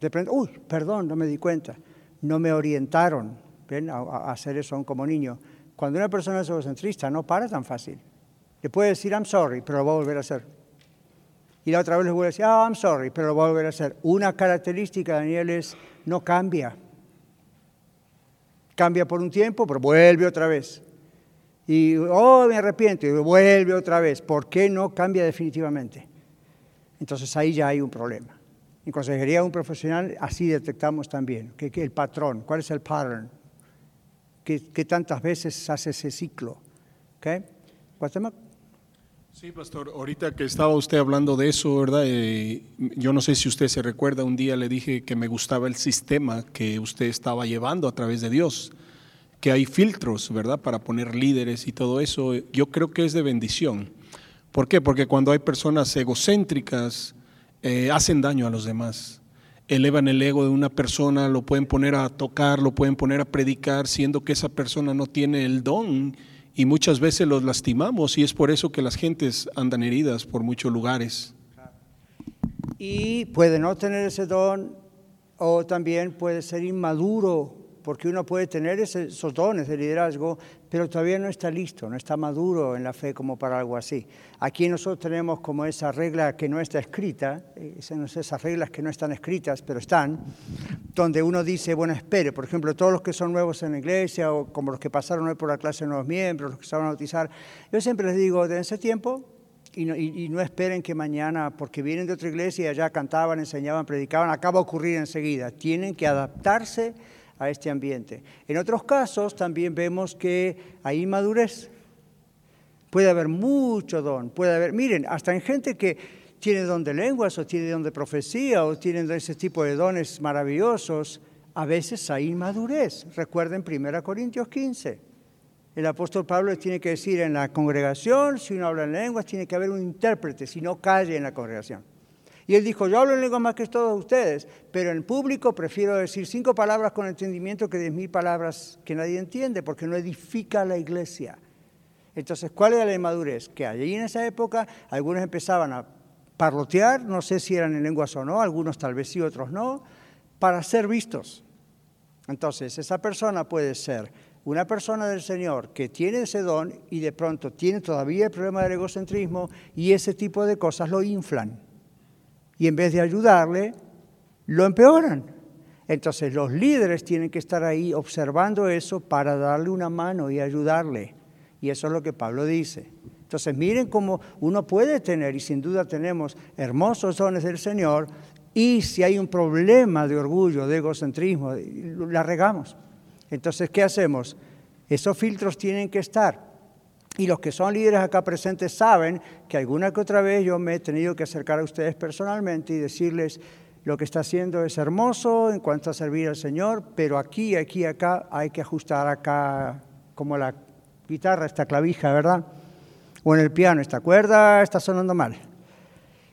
De uy, perdón, no me di cuenta. No me orientaron, a, hacer eso aún como niño. Cuando una persona es egocentrista, no para tan fácil. Le puede decir, I'm sorry, pero lo va a volver a hacer. Y la otra vez le vuelve a decir, oh, I'm sorry, pero lo va a volver a hacer. Una característica, Daniel, es no cambia. Cambia por un tiempo, pero vuelve otra vez. Y, oh, me arrepiento, y vuelve otra vez. ¿Por qué no cambia definitivamente? Entonces ahí ya hay un problema. En consejería un profesional así detectamos también que el patrón, cuál es el pattern, que, tantas veces hace ese ciclo. ¿Okay? Sí, pastor, ahorita que estaba usted hablando de eso, ¿verdad? Eh, yo no sé si usted se recuerda, un día le dije que me gustaba el sistema que usted estaba llevando a través de Dios, que hay filtros, ¿verdad? Para poner líderes y todo eso. Yo creo que es de bendición. ¿Por qué? Porque cuando hay personas egocéntricas, eh, hacen daño a los demás elevan el ego de una persona, lo pueden poner a tocar, lo pueden poner a predicar, siendo que esa persona no tiene el don y muchas veces los lastimamos y es por eso que las gentes andan heridas por muchos lugares. Y puede no tener ese don o también puede ser inmaduro porque uno puede tener esos dones de liderazgo, pero todavía no está listo, no está maduro en la fe como para algo así. Aquí nosotros tenemos como esa regla que no está escrita, esas reglas que no están escritas, pero están, donde uno dice, bueno, espere, por ejemplo, todos los que son nuevos en la iglesia o como los que pasaron hoy por la clase de nuevos miembros, los que se van a bautizar, yo siempre les digo, dense tiempo, y no, esperen que mañana, porque vienen de otra iglesia y allá cantaban, enseñaban, predicaban, acaba a ocurrir enseguida. Tienen que adaptarse a este ambiente. En otros casos también vemos que hay inmadurez. Puede haber mucho don, puede haber, miren, hasta en gente que tiene don de lenguas o tiene don de profecía o tienen ese tipo de dones maravillosos, a veces hay inmadurez. Recuerden 1 Corintios 15. El apóstol Pablo tiene que decir en la congregación, si uno habla en lenguas, tiene que haber un intérprete, si no calle en la congregación. Y él dijo, yo hablo en lengua más que todos ustedes, pero en público prefiero decir cinco palabras con entendimiento que diez mil palabras que nadie entiende, porque no edifica la iglesia. Entonces, ¿cuál era la inmadurez? Que allí en esa época algunos empezaban a parlotear, no sé si eran en lenguas o no, algunos tal vez sí, otros no, para ser vistos. Entonces, esa persona puede ser una persona del Señor que tiene ese don y de pronto tiene todavía el problema del egocentrismo y ese tipo de cosas lo inflan y en vez de ayudarle, lo empeoran. Entonces los líderes tienen que estar ahí observando eso para darle una mano y ayudarle. Y eso es lo que Pablo dice. Entonces miren cómo uno puede tener, y sin duda tenemos, hermosos dones del Señor, y si hay un problema de orgullo, de egocentrismo, la regamos. Entonces, ¿qué hacemos? Esos filtros tienen que estar. Y los que son líderes acá presentes saben que alguna que otra vez yo me he tenido que acercar a ustedes personalmente y decirles lo que está haciendo es hermoso en cuanto a servir al Señor, pero aquí, aquí, acá hay que ajustar acá como la guitarra, esta clavija, ¿verdad? O en el piano, esta cuerda está sonando mal.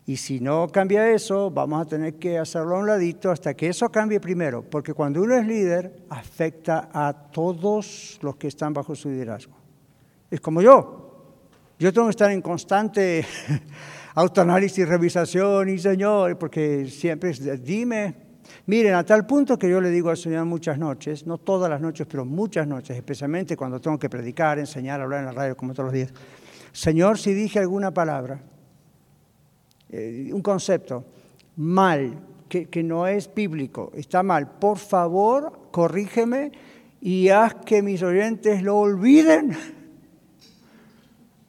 Y si no cambia eso, vamos a tener que hacerlo a un ladito hasta que eso cambie primero, porque cuando uno es líder, afecta a todos los que están bajo su liderazgo es como yo. Yo tengo que estar en constante (laughs) autoanálisis, revisación y Señor, porque siempre es, dime. Miren, a tal punto que yo le digo al Señor muchas noches, no todas las noches, pero muchas noches, especialmente cuando tengo que predicar, enseñar, hablar en la radio como todos los días. Señor, si dije alguna palabra, eh, un concepto mal, que, que no es bíblico, está mal, por favor, corrígeme y haz que mis oyentes lo olviden (laughs)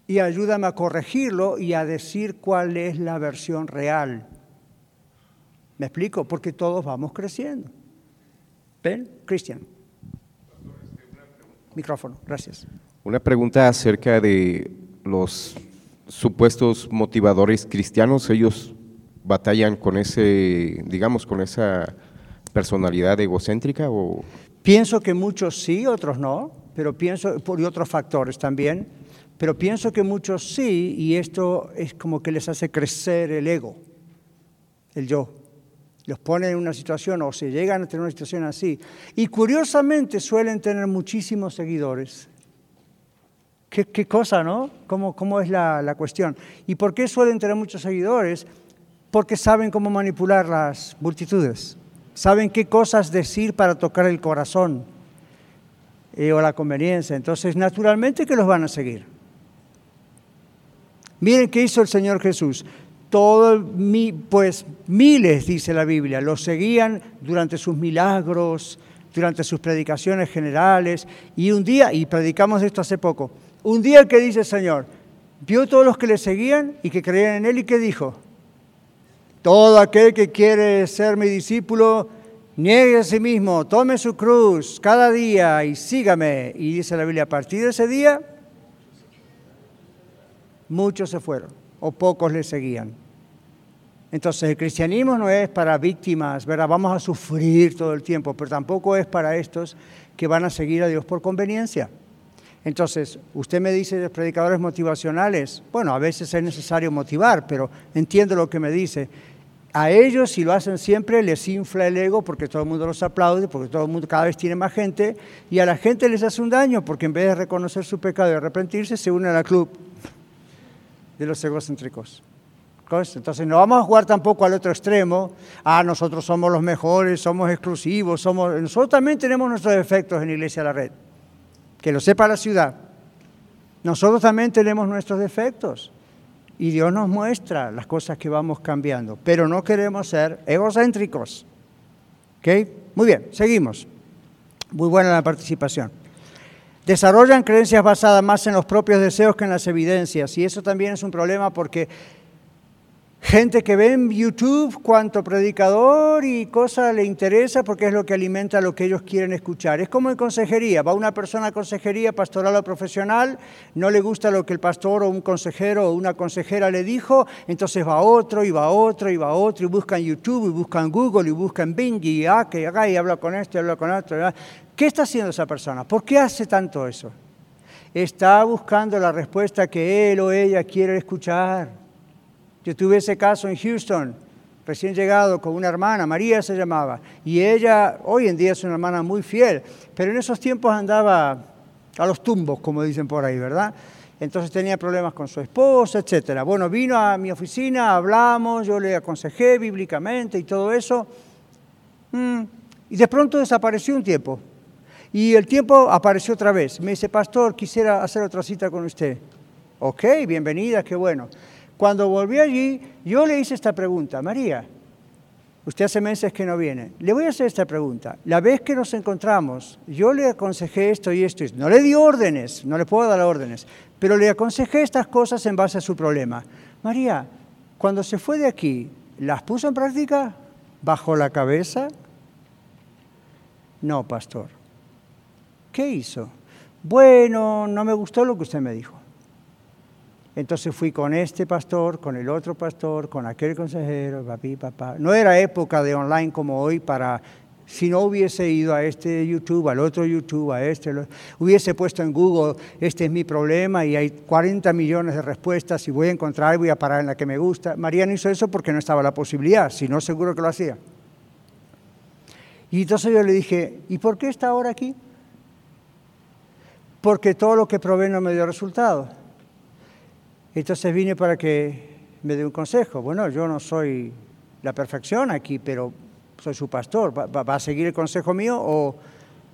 y ayúdame a corregirlo y a decir cuál es la versión real. ¿Me explico? Porque todos vamos creciendo. ¿Ven? Cristian. Micrófono, gracias. Una pregunta acerca de los supuestos motivadores cristianos. Ellos batallan con ese, digamos, con esa personalidad egocéntrica o... Pienso que muchos sí, otros no, pero pienso por otros factores también pero pienso que muchos sí, y esto es como que les hace crecer el ego, el yo. Los pone en una situación o se llegan a tener una situación así. Y curiosamente suelen tener muchísimos seguidores. Qué, cosa, ¿no? ¿Cómo, cómo es la, la cuestión? ¿Y por qué suelen tener muchos seguidores? Porque saben cómo manipular las multitudes. Saben qué cosas decir para tocar el corazón eh, o la conveniencia. Entonces, naturalmente que los van a seguir. Miren qué hizo el Señor Jesús. Todo, pues miles, dice la Biblia, los seguían durante sus milagros, durante sus predicaciones generales. Y un día, y predicamos esto hace poco, un día que dice el Señor, vio todos los que le seguían y que creían en Él y que dijo, todo aquel que quiere ser mi discípulo, niegue a sí mismo, tome su cruz cada día y sígame. Y dice la Biblia, a partir de ese día, muchos se fueron o pocos le seguían. Entonces el cristianismo no es para víctimas, ¿verdad? Vamos a sufrir todo el tiempo, pero tampoco es para estos que van a seguir a Dios por conveniencia. Entonces, usted me dice de predicadores motivacionales, bueno, a veces es necesario motivar, pero entiendo lo que me dice. A ellos, si lo hacen siempre, les infla el ego porque todo el mundo los aplaude, porque todo el mundo cada vez tiene más gente, y a la gente les hace un daño porque en vez de reconocer su pecado y arrepentirse, se unen al club de los egocéntricos. Entonces no vamos a jugar tampoco al otro extremo, ah, nosotros somos los mejores, somos exclusivos, somos... nosotros también tenemos nuestros defectos en Iglesia de la Red, que lo sepa la ciudad. Nosotros también tenemos nuestros defectos. Y Dios nos muestra las cosas que vamos cambiando, pero no queremos ser egocéntricos. ¿Ok? Muy bien, seguimos. Muy buena la participación. Desarrollan creencias basadas más en los propios deseos que en las evidencias. Y eso también es un problema porque Gente que ve en YouTube cuánto predicador y cosa le interesa porque es lo que alimenta lo que ellos quieren escuchar. Es como en consejería. Va una persona a consejería pastoral o profesional, no le gusta lo que el pastor o un consejero o una consejera le dijo, entonces va otro y va otro y va otro y buscan YouTube y buscan Google y buscan Bing y, ah, que y habla con este, habla con otro. ¿Qué está haciendo esa persona? ¿Por qué hace tanto eso? Está buscando la respuesta que él o ella quiere escuchar. Yo tuve ese caso en Houston, recién llegado, con una hermana, María se llamaba, y ella hoy en día es una hermana muy fiel, pero en esos tiempos andaba a los tumbos, como dicen por ahí, ¿verdad? Entonces tenía problemas con su esposa, etc. Bueno, vino a mi oficina, hablamos, yo le aconsejé bíblicamente y todo eso. Mm, y de pronto desapareció un tiempo. Y el tiempo apareció otra vez. Me dice, pastor, quisiera hacer otra cita con usted. Ok, bienvenida, qué bueno. Cuando volví allí, yo le hice esta pregunta, María, usted hace meses que no viene, le voy a hacer esta pregunta. La vez que nos encontramos, yo le aconsejé esto y esto, y no le di órdenes, no le puedo dar órdenes, pero le aconsejé estas cosas en base a su problema. María, cuando se fue de aquí, ¿las puso en práctica? ¿Bajo la cabeza? No, pastor. ¿Qué hizo? Bueno, no me gustó lo que usted me dijo. Entonces fui con este pastor, con el otro pastor, con aquel consejero, papi, papá. No era época de online como hoy para, si no hubiese ido a este YouTube, al otro YouTube, a este, hubiese puesto en Google, este es mi problema y hay 40 millones de respuestas y voy a encontrar voy a parar en la que me gusta. María no hizo eso porque no estaba la posibilidad, si no seguro que lo hacía. Y entonces yo le dije, ¿y por qué está ahora aquí? Porque todo lo que probé no me dio resultado. Entonces vine para que me dé un consejo. Bueno, yo no soy la perfección aquí, pero soy su pastor. ¿Va, a seguir el consejo mío o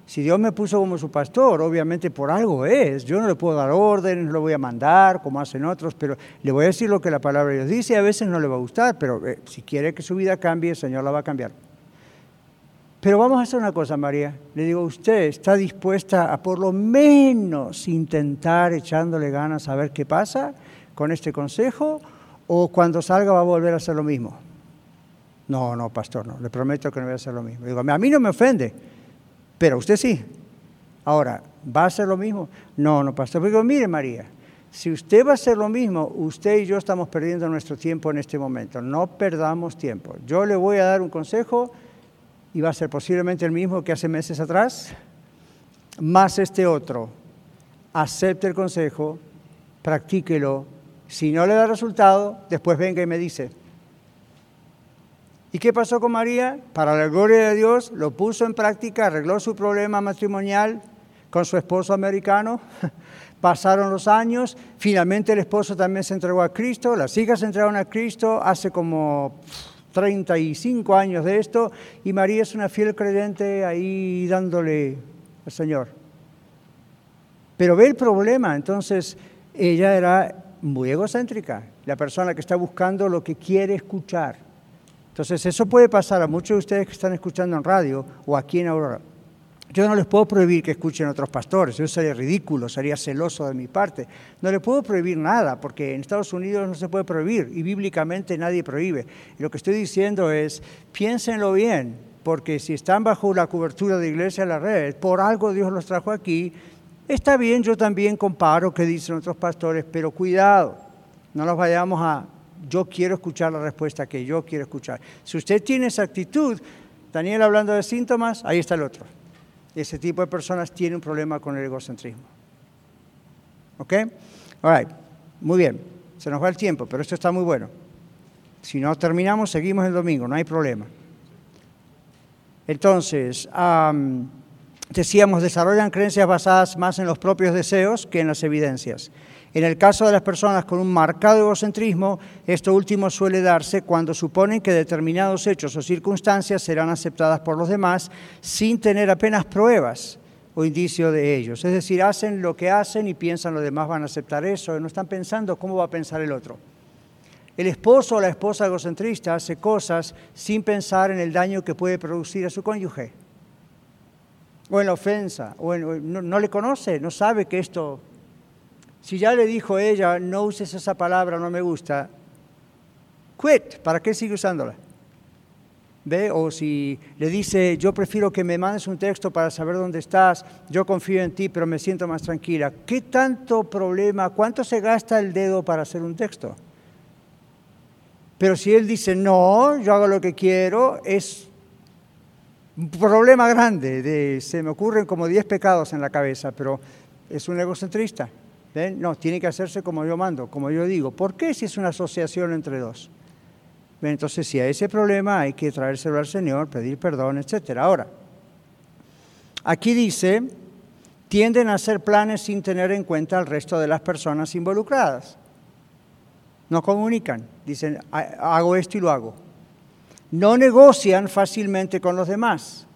si Dios me puso como su pastor, obviamente por algo es. Yo no le puedo dar órdenes, no lo voy a mandar como hacen otros, pero le voy a decir lo que la palabra de Dios dice a veces no le va a gustar, pero eh, si quiere que su vida cambie, el Señor la va a cambiar. Pero vamos a hacer una cosa, María. Le digo, ¿usted está dispuesta a por lo menos intentar echándole ganas a ver qué pasa? con este consejo o cuando salga va a volver a hacer lo mismo? No, no, pastor, no, le prometo que no voy a hacer lo mismo. Digo, a mí no me ofende, pero usted sí. Ahora, ¿va a hacer lo mismo? No, no, pastor. Digo, mire María, si usted va a hacer lo mismo, usted y yo estamos perdiendo nuestro tiempo en este momento. No perdamos tiempo. Yo le voy a dar un consejo y va a ser posiblemente el mismo que hace meses atrás, más este otro. Acepte el consejo, practíquelo si no le da resultado, después venga y me dice. ¿Y qué pasó con María? Para la gloria de Dios, lo puso en práctica, arregló su problema matrimonial con su esposo americano. (laughs) Pasaron los años, finalmente el esposo también se entregó a Cristo, las hijas se entregaron a Cristo hace como 35 años de esto, y María es una fiel creyente ahí dándole al Señor. Pero ve el problema, entonces ella era muy egocéntrica, la persona que está buscando lo que quiere escuchar. Entonces, eso puede pasar a muchos de ustedes que están escuchando en radio o aquí en Aurora. Yo no les puedo prohibir que escuchen a otros pastores, eso sería ridículo, sería celoso de mi parte. No les puedo prohibir nada, porque en Estados Unidos no se puede prohibir y bíblicamente nadie prohíbe. Y lo que estoy diciendo es, piénsenlo bien, porque si están bajo la cobertura de Iglesia de la Red, por algo Dios los trajo aquí, Está bien, yo también comparo qué dicen otros pastores, pero cuidado, no nos vayamos a yo quiero escuchar la respuesta que yo quiero escuchar. Si usted tiene esa actitud, Daniel hablando de síntomas, ahí está el otro. Ese tipo de personas tiene un problema con el egocentrismo. ¿Ok? All right. Muy bien. Se nos va el tiempo, pero esto está muy bueno. Si no terminamos, seguimos el domingo, no hay problema. Entonces, decíamos, desarrollan creencias basadas más en los propios deseos que en las evidencias. En el caso de las personas con un marcado egocentrismo, esto último suele darse cuando suponen que determinados hechos o circunstancias serán aceptadas por los demás sin tener apenas pruebas o indicio de ellos. Es decir, hacen lo que hacen y piensan los demás van a aceptar eso, no están pensando cómo va a pensar el otro. El esposo o la esposa egocentrista hace cosas sin pensar en el daño que puede producir a su cónyuge, o en la ofensa, o no, no le conoce, no sabe que esto si ya le dijo ella, no uses esa palabra, no me gusta, quit, ¿para qué sigue usándola? ¿Ve? O si le dice, yo prefiero que me mandes un texto para saber dónde estás, yo confío en ti, pero me siento más tranquila. ¿Qué tanto problema, cuánto se gasta el dedo para hacer un texto? Pero si él dice, no, yo hago lo que quiero, es un problema grande. De, se me ocurren como 10 pecados en la cabeza, pero es un egocentrista. No, tiene que hacerse como yo mando, como yo digo. ¿Por qué si es una asociación entre dos? Entonces, si hay ese problema, hay que traérselo al Señor, pedir perdón, etc. Ahora, aquí dice, tienden a hacer planes sin tener en cuenta al resto de las personas involucradas. No comunican, dicen, hago esto y lo hago. No negocian fácilmente con los demás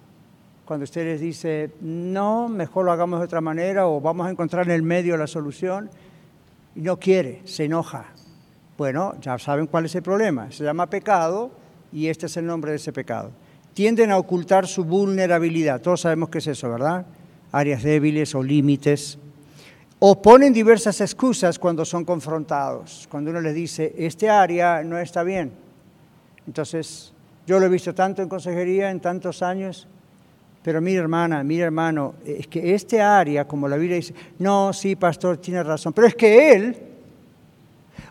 cuando usted les dice, no, mejor lo hagamos de otra manera o vamos a encontrar en el medio la solución, y no quiere, se enoja. Bueno, ya saben cuál es el problema. Se llama pecado y este es el nombre de ese pecado. Tienden a ocultar su vulnerabilidad. Todos sabemos qué es eso, ¿verdad? Áreas débiles o límites. O ponen diversas excusas cuando son confrontados. Cuando uno les dice, este área no está bien. Entonces, yo lo he visto tanto en consejería en tantos años pero mira hermana, mira hermano, es que este área, como la Biblia dice, no, sí, pastor, tiene razón, pero es que él,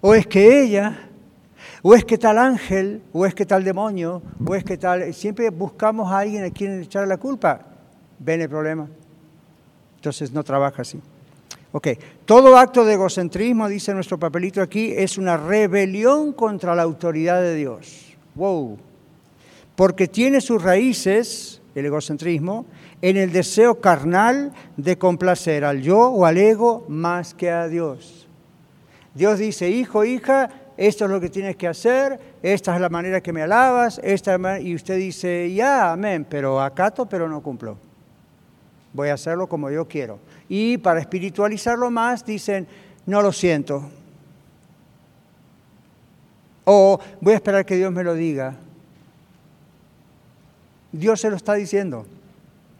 o es que ella, o es que tal ángel, o es que tal demonio, o es que tal, siempre buscamos a alguien a quien echar la culpa. Ven el problema. Entonces no trabaja así. Ok, todo acto de egocentrismo, dice nuestro papelito aquí, es una rebelión contra la autoridad de Dios. Wow. Porque tiene sus raíces el egocentrismo, en el deseo carnal de complacer al yo o al ego más que a Dios. Dios dice, hijo, hija, esto es lo que tienes que hacer, esta es la manera que me alabas, esta y usted dice, ya, amén, pero acato, pero no cumplo. Voy a hacerlo como yo quiero. Y para espiritualizarlo más, dicen, no lo siento. O voy a esperar que Dios me lo diga. Dios se lo está diciendo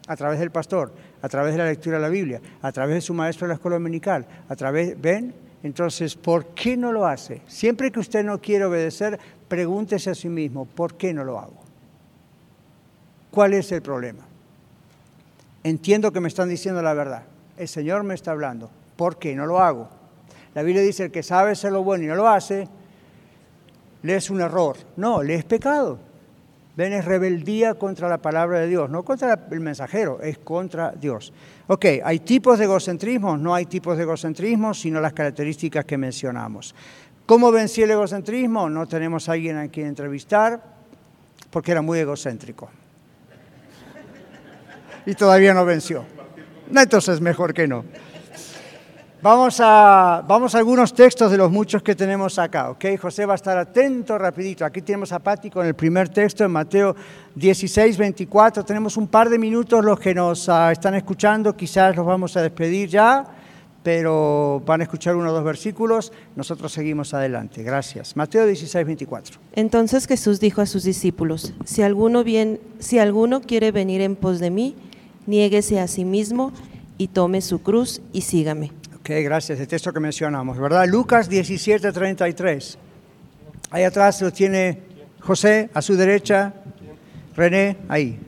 a través del pastor, a través de la lectura de la Biblia, a través de su maestro de la escuela dominical, a través, ¿ven? Entonces, ¿por qué no lo hace? Siempre que usted no quiere obedecer, pregúntese a sí mismo, ¿por qué no lo hago? ¿Cuál es el problema? Entiendo que me están diciendo la verdad. El Señor me está hablando. ¿Por qué no lo hago? La Biblia dice, que sabe hacer lo bueno y no lo hace, le es un error. No, le es pecado. Ven, es rebeldía contra la palabra de Dios, no contra el mensajero, es contra Dios. Ok, ¿hay tipos de egocentrismo? No hay tipos de egocentrismo, sino las características que mencionamos. ¿Cómo vencí el egocentrismo? No tenemos a alguien a quien entrevistar, porque era muy egocéntrico. Y todavía no venció. Entonces mejor que no. Vamos a, vamos algunos textos de los muchos que tenemos acá, ¿ok? José va a estar atento rapidito. Aquí tenemos a Pati con el primer texto en Mateo 16, 24. Tenemos un par de minutos los que nos ah, están escuchando, quizás los vamos a despedir ya, pero van a escuchar uno o dos versículos. Nosotros seguimos adelante. Gracias. Mateo 16, 24. Entonces Jesús dijo a sus discípulos, si alguno, si alguno quiere venir en pos de mí, niéguese a sí mismo y tome su cruz y sígame. Ok, gracias. El texto que mencionamos, ¿verdad? Lucas 17, 33. Ahí atrás lo tiene José, a su derecha, René, ahí.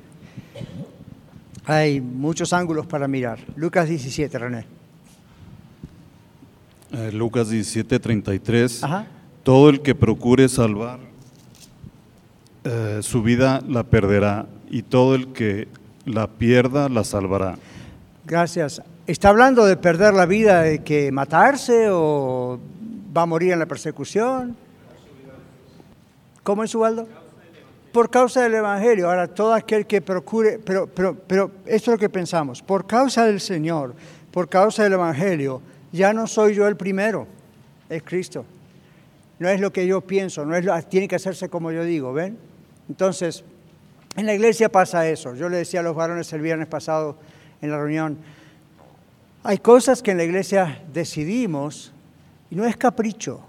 Hay muchos ángulos para mirar. Lucas 17, René. Eh, Lucas 17, 33. Todo el que procure salvar eh, su vida la perderá y todo el que la pierda la salvará. Gracias. ¿Está hablando de perder la vida, de que matarse o va a morir en la persecución? ¿Cómo es Ubaldo? Por causa del Evangelio. Ahora, todo aquel que procure, pero, pero, pero esto es lo que pensamos, por causa del Señor, por causa del Evangelio, ya no soy yo el primero, es Cristo. No es lo que yo pienso, no es lo, tiene que hacerse como yo digo, ¿ven? Entonces, en la iglesia pasa eso. Yo le decía a los varones el viernes pasado en la reunión, hay cosas que en la iglesia decidimos y no es capricho.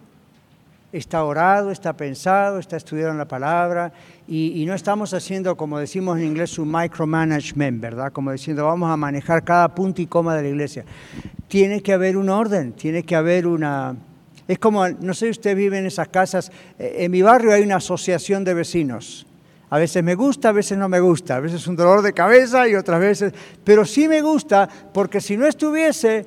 Está orado, está pensado, está estudiado en la palabra y, no estamos haciendo, como decimos en inglés, un micromanagement, ¿verdad? Como diciendo, vamos a manejar cada punto y coma de la iglesia. Tiene que haber un orden, tiene que haber una... Es como, no sé si usted vive en esas casas, eh, en mi barrio hay una asociación de vecinos. A veces me gusta, a veces no me gusta, a veces es un dolor de cabeza y otras veces, pero sí me gusta porque si no estuviese,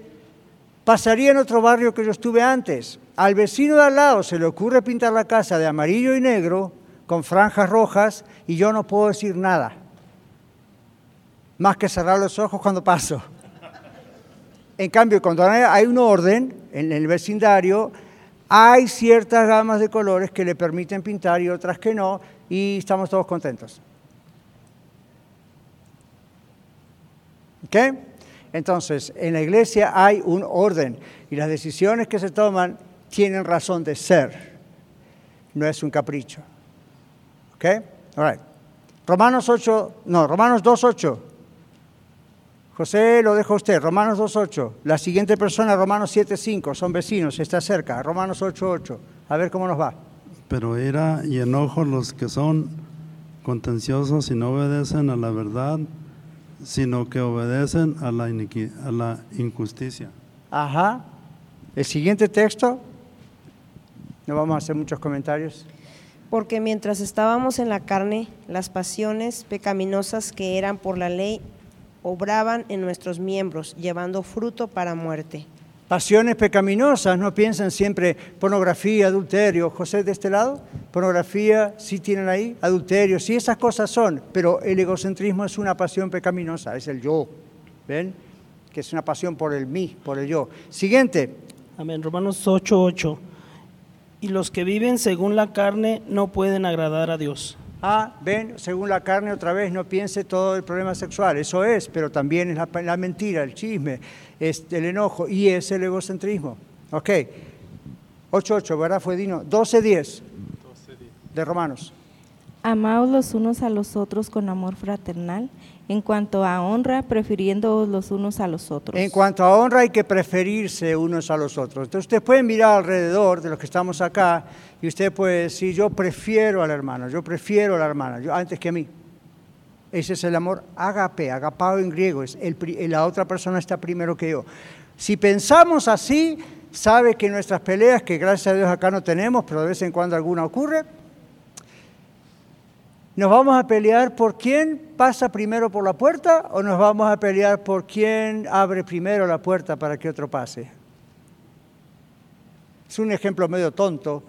pasaría en otro barrio que yo estuve antes. Al vecino de al lado se le ocurre pintar la casa de amarillo y negro con franjas rojas y yo no puedo decir nada, más que cerrar los ojos cuando paso. En cambio, cuando hay un orden en el vecindario, hay ciertas gamas de colores que le permiten pintar y otras que no, y estamos todos contentos. ¿Ok? Entonces, en la iglesia hay un orden y las decisiones que se toman tienen razón de ser, no es un capricho. ¿Ok? All right. Romanos 8, no, Romanos 2.8. José lo dejo a usted, Romanos 2.8. La siguiente persona, Romanos 7.5, son vecinos, está cerca, Romanos 8.8. A ver cómo nos va. Pero ira y enojo los que son contenciosos y no obedecen a la verdad, sino que obedecen a la, a la injusticia. Ajá. El siguiente texto, no vamos a hacer muchos comentarios porque mientras estábamos en la carne, las pasiones pecaminosas que eran por la ley obraban en nuestros miembros, llevando fruto para muerte. Pasiones pecaminosas, no piensan siempre pornografía, adulterio. José, de este lado, pornografía, sí tienen ahí, adulterio, sí esas cosas son, pero el egocentrismo es una pasión pecaminosa, es el yo, ¿ven? Que es una pasión por el mí, por el yo. Siguiente. Amén, Romanos 8:8 y los que viven según la carne no pueden agradar a Dios. Ah, ven, según la carne otra vez, no piense todo el problema sexual, eso es, pero también es la, mentira, el chisme, es el enojo y es el egocentrismo. Ok, 8.8, ¿verdad? Fue Dino. 12.10 de Romanos. Amaos los unos a los otros con amor fraternal en cuanto a honra, prefiriendo los unos a los otros. En cuanto a honra hay que preferirse unos a los otros. Entonces ustedes pueden mirar alrededor de los que estamos acá y usted puede decir, yo prefiero al hermano, yo prefiero a la hermana, yo, antes que a mí. Ese es el amor agape, agapado en griego, es el, la otra persona está primero que yo. Si pensamos así, sabe que nuestras peleas, que gracias a Dios acá no tenemos, pero de vez en cuando alguna ocurre, ¿Nos vamos a pelear por quién pasa primero por la puerta o nos vamos a pelear por quién abre primero la puerta para que otro pase? Es un ejemplo medio tonto,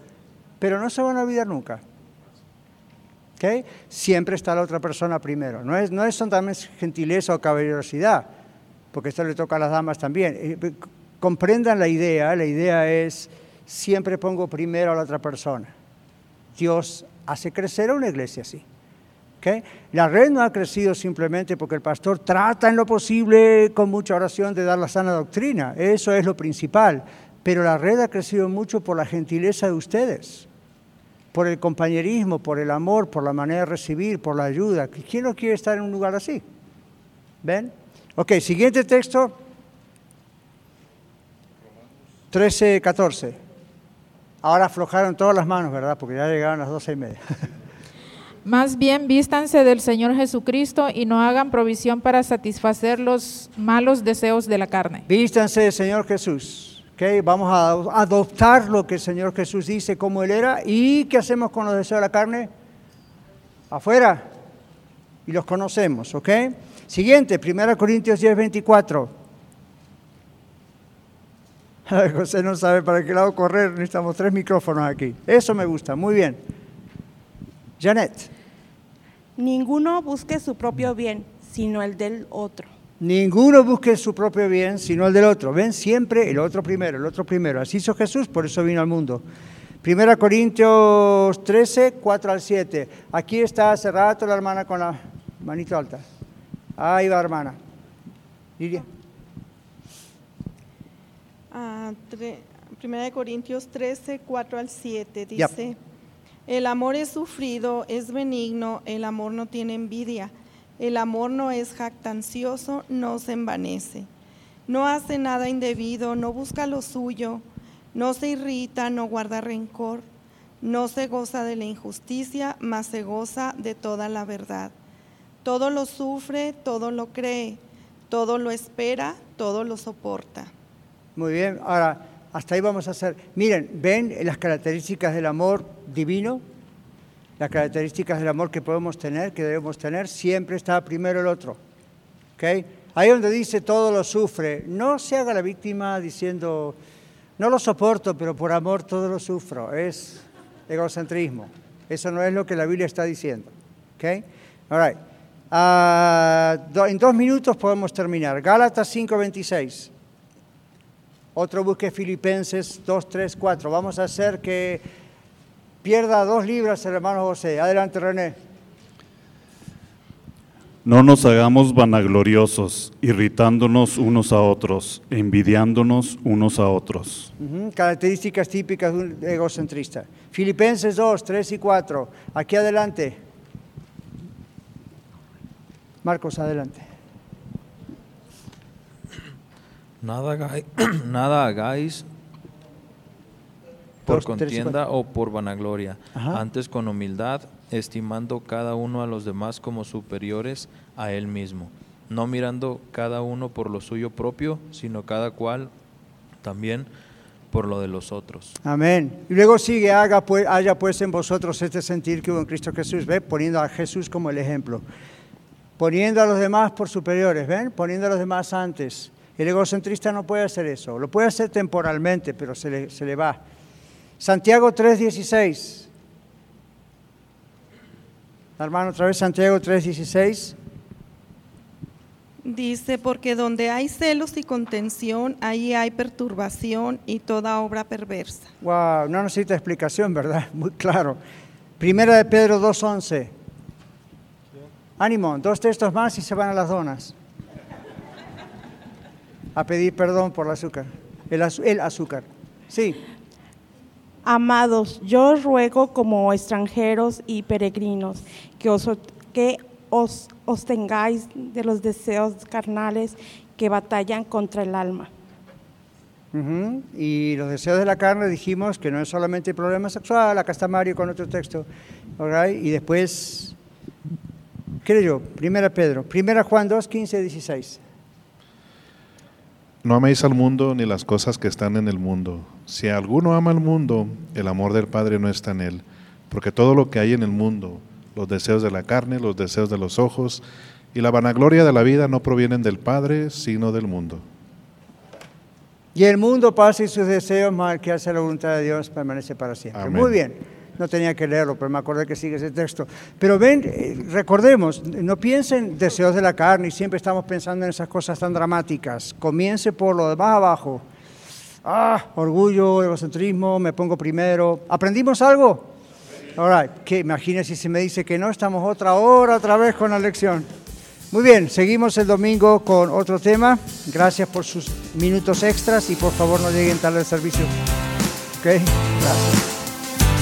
pero no se van a olvidar nunca. ¿Okay? Siempre está la otra persona primero. No es, no es gentileza o caballerosidad, porque esto le toca a las damas también. Eh, comprendan la idea, la idea es siempre pongo primero a la otra persona. Dios hace crecer a una iglesia así. La red no ha crecido simplemente porque el pastor trata en lo posible con mucha oración de dar la sana doctrina, eso es lo principal, pero la red ha crecido mucho por la gentileza de ustedes, por el compañerismo, por el amor, por la manera de recibir, por la ayuda. ¿Quién no quiere estar en un lugar así? ¿Ven? Ok, siguiente texto. 13, 14. Ahora aflojaron todas las manos, ¿verdad? Porque ya llegaron las doce y media. (laughs) Más bien vístanse del Señor Jesucristo y no hagan provisión para satisfacer los malos deseos de la carne. Vístanse del Señor Jesús. Vamos a adoptar lo que el Señor Jesús dice como Él era. ¿Y qué hacemos con los deseos de la carne? Afuera. Y los conocemos, ¿ok? Siguiente, 1 Corintios 10, 24. (laughs) José no sabe para qué lado correr, necesitamos tres micrófonos aquí. Eso me gusta, muy bien. Janet. Ninguno busque su propio bien, sino el del otro. Ninguno busque su propio bien, sino el del otro. Ven siempre el otro primero, el otro primero. Así hizo Jesús, por eso vino al mundo. Primera Corintios 13, 4 al 7. Aquí está hace rato la hermana con la manito alta. Ahí va, hermana. Lidia. Ah, Primera de Corintios 13, 4 al 7 dice, el amor es sufrido, es benigno, el amor no tiene envidia, el amor no es jactancioso, no se envanece, no hace nada indebido, no busca lo suyo, no se irrita, no guarda rencor, no se goza de la injusticia, mas se goza de toda la verdad. Todo lo sufre, todo lo cree, todo lo espera, todo lo soporta. Muy bien, ahora hasta ahí vamos a hacer. Miren, ven las características del amor divino, las características del amor que podemos tener, que debemos tener, siempre está primero el otro. ¿Okay? Ahí donde dice todo lo sufre, no se haga la víctima diciendo, no lo soporto, pero por amor todo lo sufro. Es egocentrismo. Eso no es lo que la Biblia está diciendo. ¿Okay? All right. Ah, en dos minutos podemos terminar. Gálatas 5:26. Otro busque Filipenses 2, 3, 4. Vamos a hacer que pierda dos libras el hermano José. Adelante, René. No nos hagamos vanagloriosos, irritándonos unos a otros, envidiándonos unos a otros. Características típicas de un egocentrista. Filipenses 2, 3 y 4. Aquí adelante. Marcos, adelante. Nada (clears throat) hagáis, por contienda o por vanagloria, antes con humildad, estimando cada uno a los demás como superiores a él mismo, no mirando cada uno por lo suyo propio, sino cada cual también por lo de los otros. Amén. Y luego sigue, haga pues, haya pues en vosotros este sentir que hubo en Cristo Jesús, ¿ve? Poniendo a Jesús como el ejemplo. Poniendo a los demás por superiores, ¿ven? Poniendo a los demás antes. El egocentrista no puede hacer eso. Lo puede hacer temporalmente, pero se le, se le va. Santiago 3.16. Hermano, otra vez Santiago 3.16. Dice, porque donde hay celos y contención, ahí hay perturbación y toda obra perversa. Wow, no necesita explicación, ¿verdad? (laughs) Muy claro. Primera de Pedro 2.11. Ánimo, dos textos más y se van a las donas a pedir perdón por el azúcar. El, azúcar. Sí. Amados, yo os ruego como extranjeros y peregrinos que os, que os, os tengáis de los deseos carnales que batallan contra el alma. Y los deseos de la carne dijimos que no es solamente el problema sexual, acá está Mario con otro texto. Y después, ¿qué yo? Primera Pedro, Primera Juan 2, 15, 16. No améis al mundo ni las cosas que están en el mundo. Si alguno ama al mundo, el amor del Padre no está en él, porque todo lo que hay en el mundo, los deseos de la carne, los deseos de los ojos y la vanagloria de la vida no provienen del Padre, sino del mundo. Y el mundo pasa y sus deseos, mal que hace la voluntad de Dios, permanece para siempre. Muy bien no tenía que leerlo, pero me acordé que sigue ese texto. Pero ven, eh, recordemos, no piensen deseos de la carne y siempre estamos pensando en esas cosas tan dramáticas. Comience por lo de más abajo. Ah, orgullo, egocentrismo, me pongo primero. ¿Aprendimos algo? All right. que imagínense si me dice que no, estamos otra hora otra vez con la lección. Muy bien, seguimos el domingo con otro tema. Gracias por sus minutos extras y por favor no lleguen tarde al servicio. Ok, gracias.